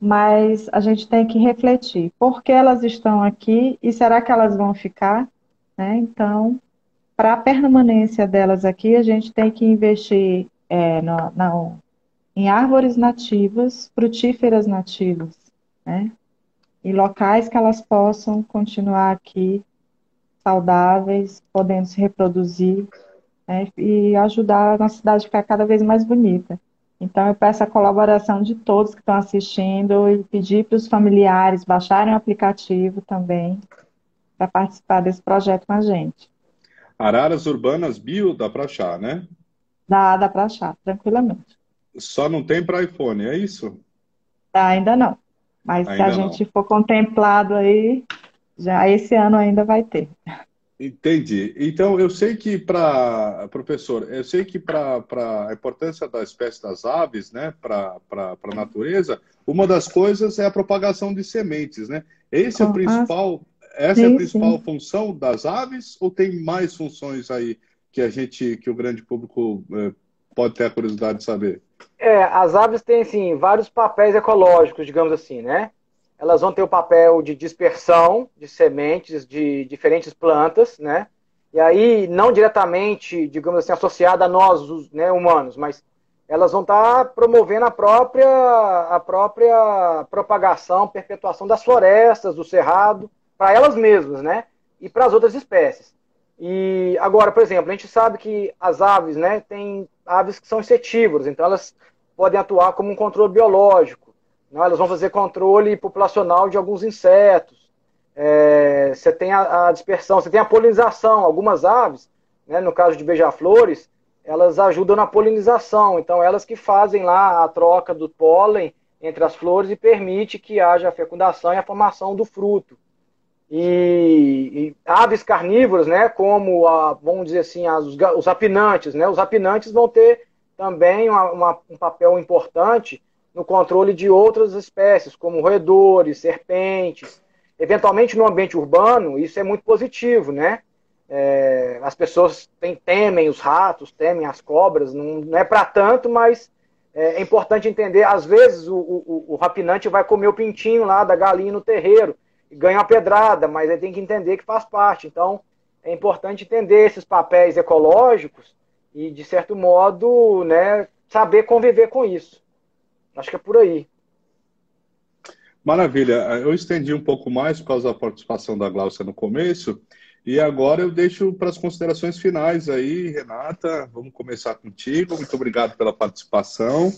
Speaker 3: mas a gente tem que refletir por que elas estão aqui e será que elas vão ficar? Né? Então, para a permanência delas aqui, a gente tem que investir é, em árvores nativas, frutíferas nativas, né? E locais que elas possam continuar aqui saudáveis, podendo se reproduzir né? e ajudar a nossa cidade a ficar cada vez mais bonita. Então, eu peço a colaboração de todos que estão assistindo e pedir para os familiares baixarem o aplicativo também para participar desse projeto com a gente.
Speaker 2: Araras Urbanas Bio dá para achar, né?
Speaker 3: Dá, dá para achar, tranquilamente.
Speaker 2: Só não tem para iPhone, é isso?
Speaker 3: Ainda não. Mas ainda se a não. gente for contemplado aí, já esse ano ainda vai ter.
Speaker 2: Entendi. Então, eu sei que para, professor, eu sei que para a importância da espécie das aves, né, para a natureza, uma das coisas é a propagação de sementes, né? Esse é o ah, principal, essa sim, é a principal sim. função das aves ou tem mais funções aí que a gente, que o grande público eh, pode ter a curiosidade de saber?
Speaker 5: É, as aves têm, assim, vários papéis ecológicos, digamos assim, né? elas vão ter o papel de dispersão de sementes de diferentes plantas, né? E aí, não diretamente, digamos assim, associada a nós, os né, humanos, mas elas vão estar promovendo a própria, a própria propagação, perpetuação das florestas, do cerrado, para elas mesmas, né? E para as outras espécies. E agora, por exemplo, a gente sabe que as aves, né, tem aves que são insetívoras, então elas podem atuar como um controle biológico. Não, elas vão fazer controle populacional de alguns insetos. É, você tem a, a, dispersão, você tem a polinização. Algumas aves, né, no caso de beija-flores, elas ajudam na polinização. Então, elas que fazem lá a troca do pólen entre as flores e permite que haja a fecundação e a formação do fruto. E, e aves carnívoras, né, como, a, vamos dizer assim, as, os apinantes, né, os apinantes vão ter também uma, uma, um papel importante no controle de outras espécies, como roedores, serpentes. Eventualmente, no ambiente urbano, isso é muito positivo, né? É, as pessoas tem, temem os ratos, temem as cobras, não, não é para tanto, mas é, é, importante entender. Às vezes, o, o, o, rapinante vai comer o pintinho lá da galinha no terreiro ganha uma pedrada, mas ele tem que entender que faz parte. Então, é importante entender esses papéis ecológicos e, de certo modo, né, saber conviver com isso. Acho que é por aí.
Speaker 2: Maravilha. Eu estendi um pouco mais por causa da participação da Glaucia no começo. E agora eu deixo para as considerações finais aí, Renata. Vamos começar contigo. Muito obrigado pela participação.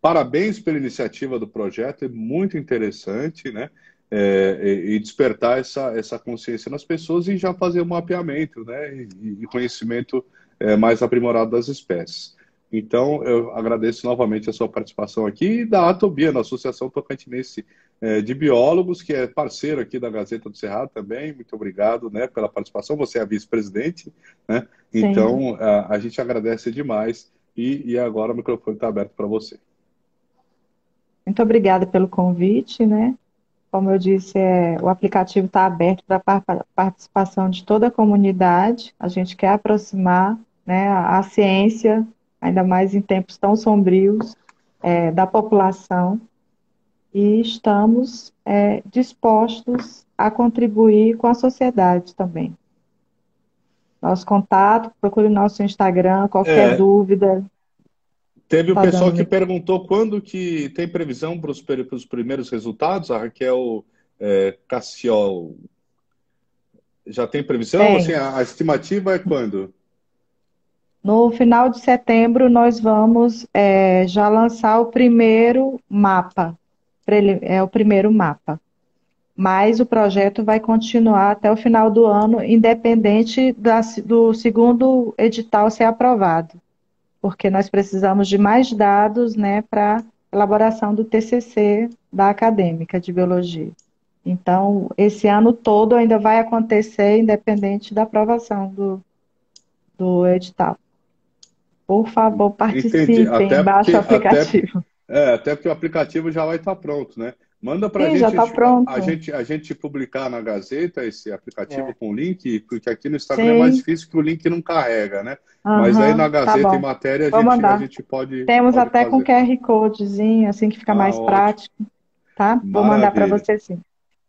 Speaker 2: Parabéns pela iniciativa do projeto, é muito interessante, né? É, e despertar essa, essa consciência nas pessoas e já fazer um mapeamento, né? E, e conhecimento é, mais aprimorado das espécies. Então, eu agradeço novamente a sua participação aqui e da Atobia, na Associação Tocantinense é, de Biólogos, que é parceiro aqui da Gazeta do Cerrado também. Muito obrigado né, pela participação. Você é a vice-presidente, né? Então, a, a, gente agradece demais. E, e agora o microfone está aberto para você.
Speaker 3: Muito obrigada pelo convite, né? Como eu disse, é, o aplicativo está aberto para a participação de toda a comunidade. A gente quer aproximar né, a ciência ainda mais em tempos tão sombrios é, da população, e estamos é, dispostos a contribuir com a sociedade também. Nosso contato, procure nosso Instagram, qualquer é, dúvida.
Speaker 2: Teve o tá pessoal que perguntou quando que tem previsão para os, primeiros resultados, a Raquel é, Cassiol. Já tem previsão? Assim, a, a estimativa é quando?
Speaker 3: No final de setembro, nós vamos é, já lançar o primeiro mapa. É o primeiro mapa. Mas o projeto vai continuar até o final do ano, independente da, do segundo edital ser aprovado. Porque nós precisamos de mais dados né, para elaboração do TCC da acadêmica de biologia. Então, esse ano todo ainda vai acontecer, independente da aprovação do, do edital. Por favor, participem, baixe o aplicativo.
Speaker 2: Até, é, até porque o aplicativo já vai estar pronto, né? Manda para a gente,
Speaker 3: tá
Speaker 2: a, gente, a gente publicar na Gazeta esse aplicativo é. com link, porque aqui no Instagram Sim. é mais difícil que o link não carrega, né? Uhum, Mas aí na tá Gazeta tá em matéria a gente, a gente, pode.
Speaker 3: Temos
Speaker 2: pode
Speaker 3: até fazer. com QR Codezinho, assim que fica ah, mais ótimo. prático. Tá? Vou Maravilha. mandar para você sim.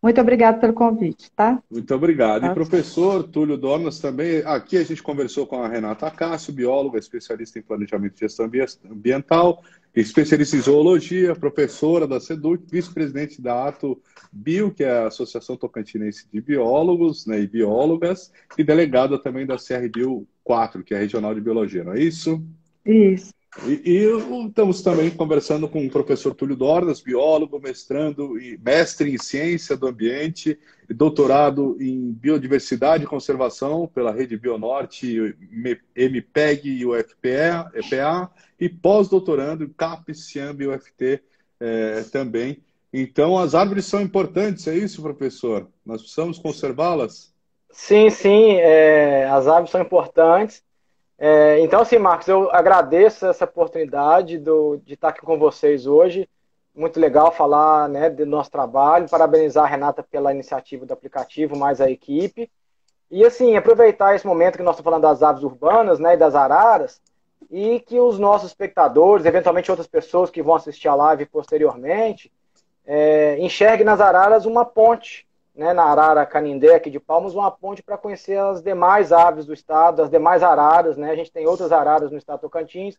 Speaker 3: Muito obrigado pelo convite, tá?
Speaker 2: Muito obrigado. E professor Túlio Dornas também, aqui a gente conversou com a Renata Cássio, bióloga, especialista em planejamento e gestão ambiental, especialista em zoologia, professora da SEDUC, vice-presidente da Ato Bio, que é a Associação Tocantinense de Biólogos né, e Biólogas, e delegada também da CR Bio 4, que é a Regional de Biologia, não é isso?
Speaker 3: Isso.
Speaker 2: E, e, estamos também conversando com o professor Túlio Dornas, biólogo, mestrando e mestre em ciência do ambiente, doutorado em biodiversidade e conservação pela Rede Bionorte, MPEG e UFPA, EPA, e pós-doutorando em CAP, CIAMB e UFT é, também. Então, as árvores são importantes, é isso, professor? Nós precisamos conservá-las?
Speaker 5: Sim, sim, é, as árvores são importantes. É, então, assim, Marcos, eu agradeço essa oportunidade do, de estar aqui com vocês hoje. Muito legal falar né, do nosso trabalho. Parabenizar a Renata pela iniciativa do aplicativo, mais a equipe. E, assim, aproveitar esse momento que nós estamos falando das aves urbanas né, e das araras, e que os nossos espectadores, eventualmente outras pessoas que vão assistir a live posteriormente, é, enxerguem nas araras uma ponte né, na Arara Canindé, aqui de Palmas, uma ponte para conhecer as demais aves do estado, as demais araras. Né? A gente tem outras araras no estado Tocantins.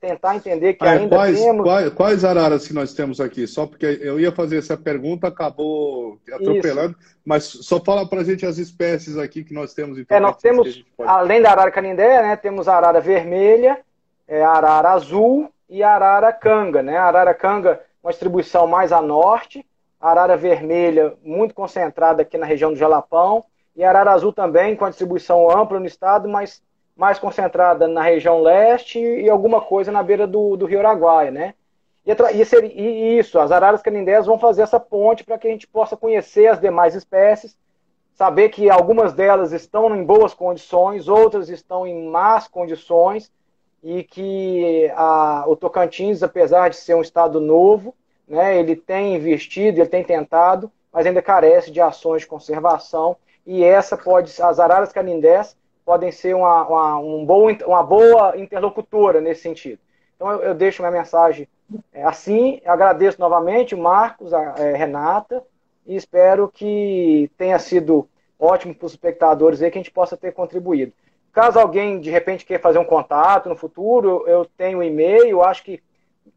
Speaker 5: Tentar entender que ah, ainda
Speaker 2: quais,
Speaker 5: temos.
Speaker 2: Quais, quais, araras que nós temos aqui? Só porque eu ia fazer essa pergunta, acabou atropelando, Isso. mas só fala para a gente as espécies aqui que nós temos.
Speaker 5: Então, é, nós temos, pode... além da arara canindé, né, temos a arara vermelha, é, a arara azul e a arara canga. Né? A arara canga, uma distribuição mais a norte, arara vermelha muito concentrada aqui na região do Jalapão, e arara azul também, com a distribuição ampla no estado, mas mais concentrada na região leste e alguma coisa na beira do, do Rio Araguaia, né? E, e, isso, as araras canindés vão fazer essa ponte para que a gente possa conhecer as demais espécies, saber que algumas delas estão em boas condições, outras estão em más condições, e que a, o Tocantins, apesar de ser um estado novo, né? Ele tem investido, ele tem tentado, mas ainda carece de ações de conservação. E essa pode, as araras canindés podem ser uma, uma, um bom, uma boa interlocutora nesse sentido. Então eu, eu deixo minha mensagem é, assim. Agradeço novamente o Marcos, a, a é, Renata, e espero que tenha sido ótimo para os espectadores aí, que a gente possa ter contribuído. Caso alguém de repente queira fazer um contato no futuro, eu tenho um e-mail, acho que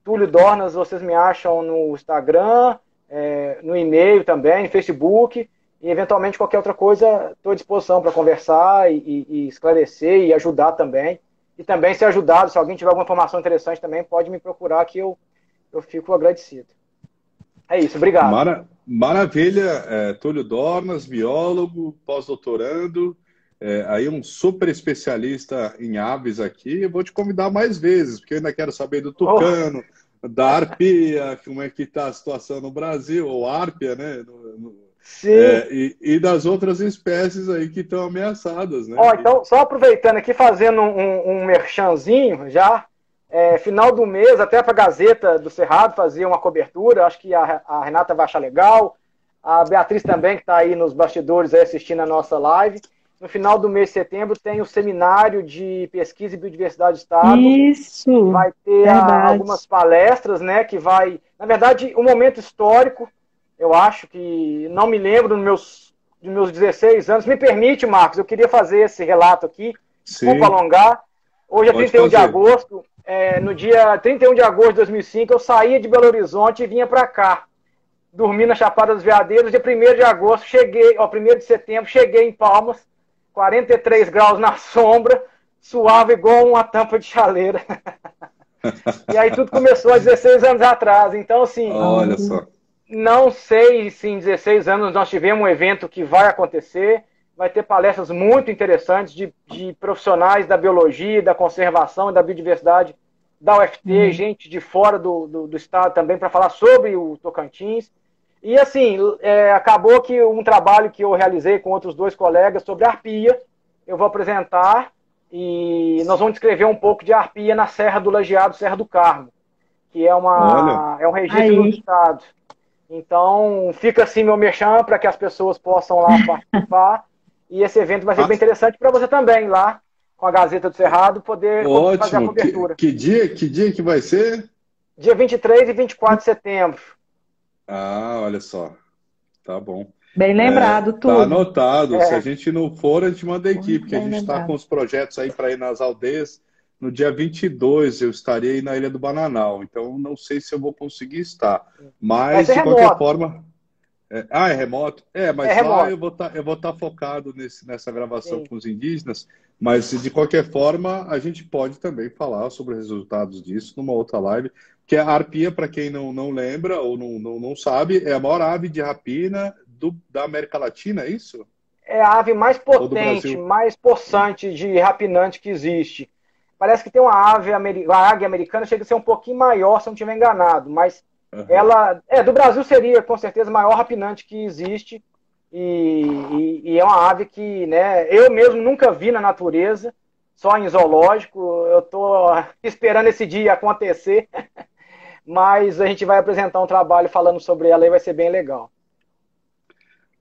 Speaker 5: Túlio Dornas, vocês me acham no Instagram, é, no e-mail também, no Facebook. E eventualmente qualquer outra coisa, estou à disposição para conversar e, e, esclarecer e ajudar também. E também ser ajudado, se alguém tiver alguma informação interessante também, pode me procurar que eu, eu fico agradecido. É isso, obrigado.
Speaker 2: Mara, maravilha, é, Túlio Dornas, biólogo, pós-doutorando é, aí um super especialista em aves aqui. Eu vou te convidar mais vezes, porque eu ainda quero saber do tucano, oh. da arpia, como é que está a situação no Brasil, ou árpia, né? No, no,
Speaker 5: Sim. É,
Speaker 2: e, e, das outras espécies aí que estão ameaçadas, né?
Speaker 5: Oh, então, só aproveitando aqui, fazendo um, um merchanzinho já, é, final do mês, até para a Gazeta do Cerrado fazer uma cobertura, acho que a, a Renata vai achar legal, a Beatriz também, que está aí nos bastidores aí assistindo a nossa live. No final do mês de setembro tem o seminário de pesquisa e biodiversidade do Estado.
Speaker 3: Isso.
Speaker 5: Vai ter a, algumas palestras, né? Que vai, na verdade, um momento histórico. Eu acho que não me lembro dos meus, dos meus 16 anos. Me permite, Marcos, eu queria fazer esse relato aqui. Desculpa alongar. Hoje é 31 fazer. de agosto. É, no dia 31 de agosto de 2005, eu saía de Belo Horizonte e vinha para cá. Dormi na Chapada dos Veadeiros. Dia 1 de agosto, cheguei, ó, 1 de setembro, cheguei em Palmas 43 graus na sombra, suave igual uma tampa de chaleira. e aí tudo começou há 16 anos atrás. Então, assim.
Speaker 2: Olha só.
Speaker 5: Não sei se em 16 anos nós tivemos um evento que vai acontecer. Vai ter palestras muito interessantes de, de profissionais da biologia, da conservação e da biodiversidade da UFT, uhum. gente de fora do, do, do estado também, para falar sobre o Tocantins. E assim, é, acabou que um trabalho que eu realizei com outros dois colegas sobre arpia, eu vou apresentar e nós vamos descrever um pouco de arpia na Serra do Lajeado, Serra do Carmo, que é, uma, é um registro Aí. do Estado. Então, fica assim meu merchan para que as pessoas possam lá participar. e esse evento vai ser bem interessante para você também, lá com a Gazeta do Cerrado, poder
Speaker 2: Ótimo. fazer a cobertura. Que, que, dia, que dia que vai ser?
Speaker 5: Dia 23 e 24 de setembro.
Speaker 2: Ah, olha só. tá bom.
Speaker 3: Bem lembrado, é, tudo.
Speaker 2: Tá anotado. É. Se a gente não for, a gente manda a equipe, porque a gente está com os projetos aí para ir nas aldeias. No dia 22 eu estarei na Ilha do Bananal, então não sei se eu vou conseguir estar. Mas, de qualquer remoto. forma. É... ah, é remoto? É, mas é lá eu vou tá, estar tá focado nesse, nessa gravação Sim. com os indígenas. Mas, de qualquer forma, a gente pode também falar sobre os resultados disso numa outra live. Que a arpia, para quem não, não lembra ou não, não, não sabe, é a maior ave de rapina do, da América Latina, é isso?
Speaker 5: É a ave mais potente, mais possante de rapinante que existe. Parece que tem uma ave, uma águia americana, chega a ser um pouquinho maior, se não estiver enganado, mas uhum. ela, é, do Brasil seria com certeza o maior rapinante que existe. E, e, e, é uma ave que, né, eu mesmo nunca vi na natureza, só em zoológico. Eu estou esperando esse dia acontecer, mas a gente vai apresentar um trabalho falando sobre ela e vai ser bem legal.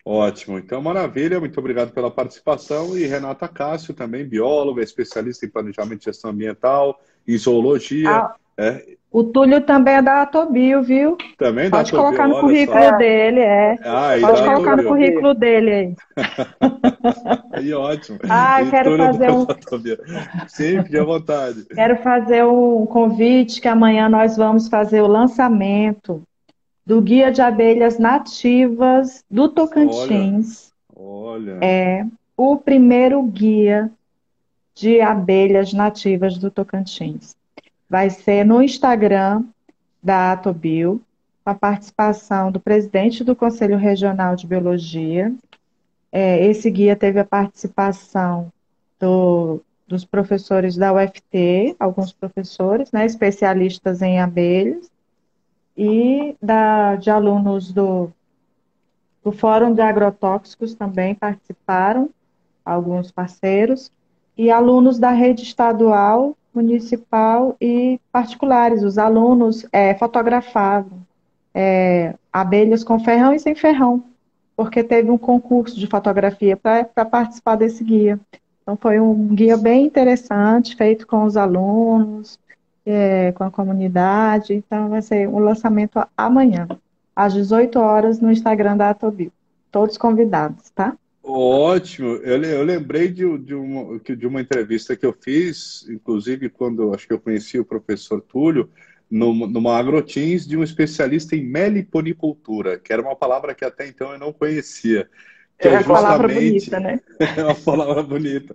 Speaker 2: Ótimo, então maravilha, muito obrigado pela participação. E Renata Cássio, também bióloga, especialista em planejamento e gestão ambiental, em zoologia. Ah,
Speaker 3: é. O Túlio também é da Atobio, viu?
Speaker 2: Também
Speaker 3: Pode da colocar no currículo só. dele, é. Ah, Pode colocar no currículo dele aí.
Speaker 2: aí, ótimo.
Speaker 3: Ah, e quero fazer um.
Speaker 2: Fique à vontade.
Speaker 3: Quero fazer um convite que amanhã nós vamos fazer o lançamento do Guia de Abelhas Nativas do Tocantins.
Speaker 2: Olha, olha.
Speaker 3: É o primeiro guia de abelhas nativas do Tocantins. Vai ser no Instagram da Atobio, com a participação do presidente do Conselho Regional de Biologia. É, esse guia teve a participação do, dos professores da UFT, alguns professores, né, especialistas em abelhas, e da, de alunos do, do Fórum de Agrotóxicos também participaram, alguns parceiros, e alunos da rede estadual, municipal e particulares. Os alunos é, fotografavam é, abelhas com ferrão e sem ferrão, porque teve um concurso de fotografia para participar desse guia. Então, foi um guia bem interessante, feito com os alunos, é, com a comunidade. Então, vai ser um lançamento amanhã, às 18 horas, no Instagram da Atobio. Todos convidados, tá?
Speaker 2: Ótimo. Eu, eu lembrei de, de, uma, de uma entrevista que eu fiz, inclusive quando acho que eu conheci o professor Túlio, numa agrotins de um especialista em meliponicultura, que era uma palavra que até então eu não conhecia.
Speaker 3: Que é, é justamente... uma palavra bonita, né?
Speaker 2: é uma palavra bonita.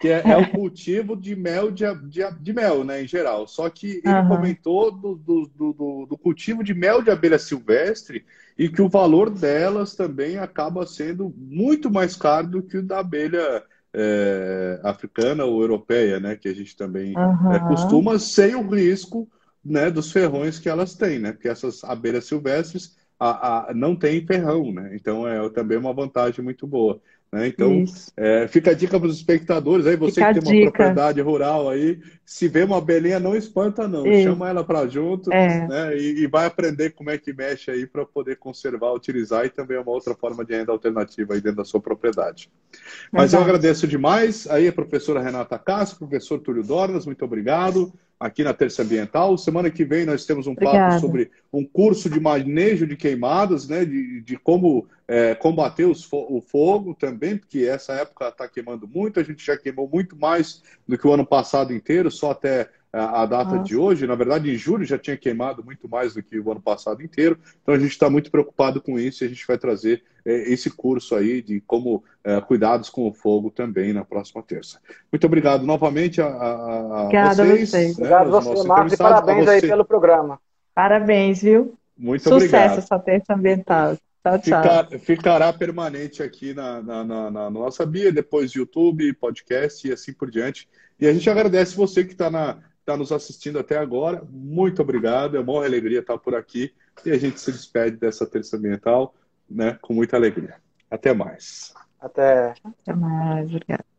Speaker 2: Que é, é o cultivo de mel de, de, de, mel, né, em geral. Só que ele uhum. comentou do, do, do, do, cultivo de mel de abelha silvestre e que o valor delas também acaba sendo muito mais caro do que o da abelha é, africana ou europeia, né? Que a gente também uhum. é, costuma, sem o risco né, dos ferrões que elas têm, né? Porque essas abelhas silvestres a, a, não tem ferrão, né? Então é também uma vantagem muito boa. Né? Então, é, fica a dica para os espectadores aí, você fica que tem uma propriedade rural aí, se vê uma abelhinha, não espanta não, Isso. chama ela para junto é. né? E, e, vai aprender como é que mexe aí para poder conservar, utilizar e também é uma outra forma de renda alternativa aí dentro da sua propriedade. Mas eu agradeço demais aí a professora Renata Castro, professor Túlio Dornas, muito obrigado aqui na Terça Ambiental. Semana que vem nós temos um Obrigada. papo sobre um curso de manejo de queimadas, né, de, de como é, combater os, o fogo também, porque essa época está queimando muito, a gente já queimou muito mais do que o ano passado inteiro, só até a, data Nossa. de hoje. Na verdade, em julho já tinha queimado muito mais do que o ano passado inteiro. Então a gente está muito preocupado com isso e a gente vai trazer é, esse curso aí de como é, cuidados com o fogo também na próxima terça. Muito obrigado novamente a, a,
Speaker 3: Obrigada
Speaker 5: vocês. A vocês. Né, obrigado você, Marcos, e parabéns aí pelo programa.
Speaker 3: Parabéns, viu?
Speaker 2: Muito
Speaker 3: Sucesso
Speaker 2: obrigado.
Speaker 3: Sucesso essa terça ambiental. Tchau, tchau.
Speaker 2: Ficar, ficará permanente aqui na, na, na, na, nossa Bia, depois YouTube, podcast e assim por diante. E a gente agradece você que está na, está nos assistindo até agora. Muito obrigado, é uma alegria estar por aqui e a gente se despede dessa terça ambiental né, com muita alegria. Até mais.
Speaker 5: Até.
Speaker 3: Até mais, obrigado.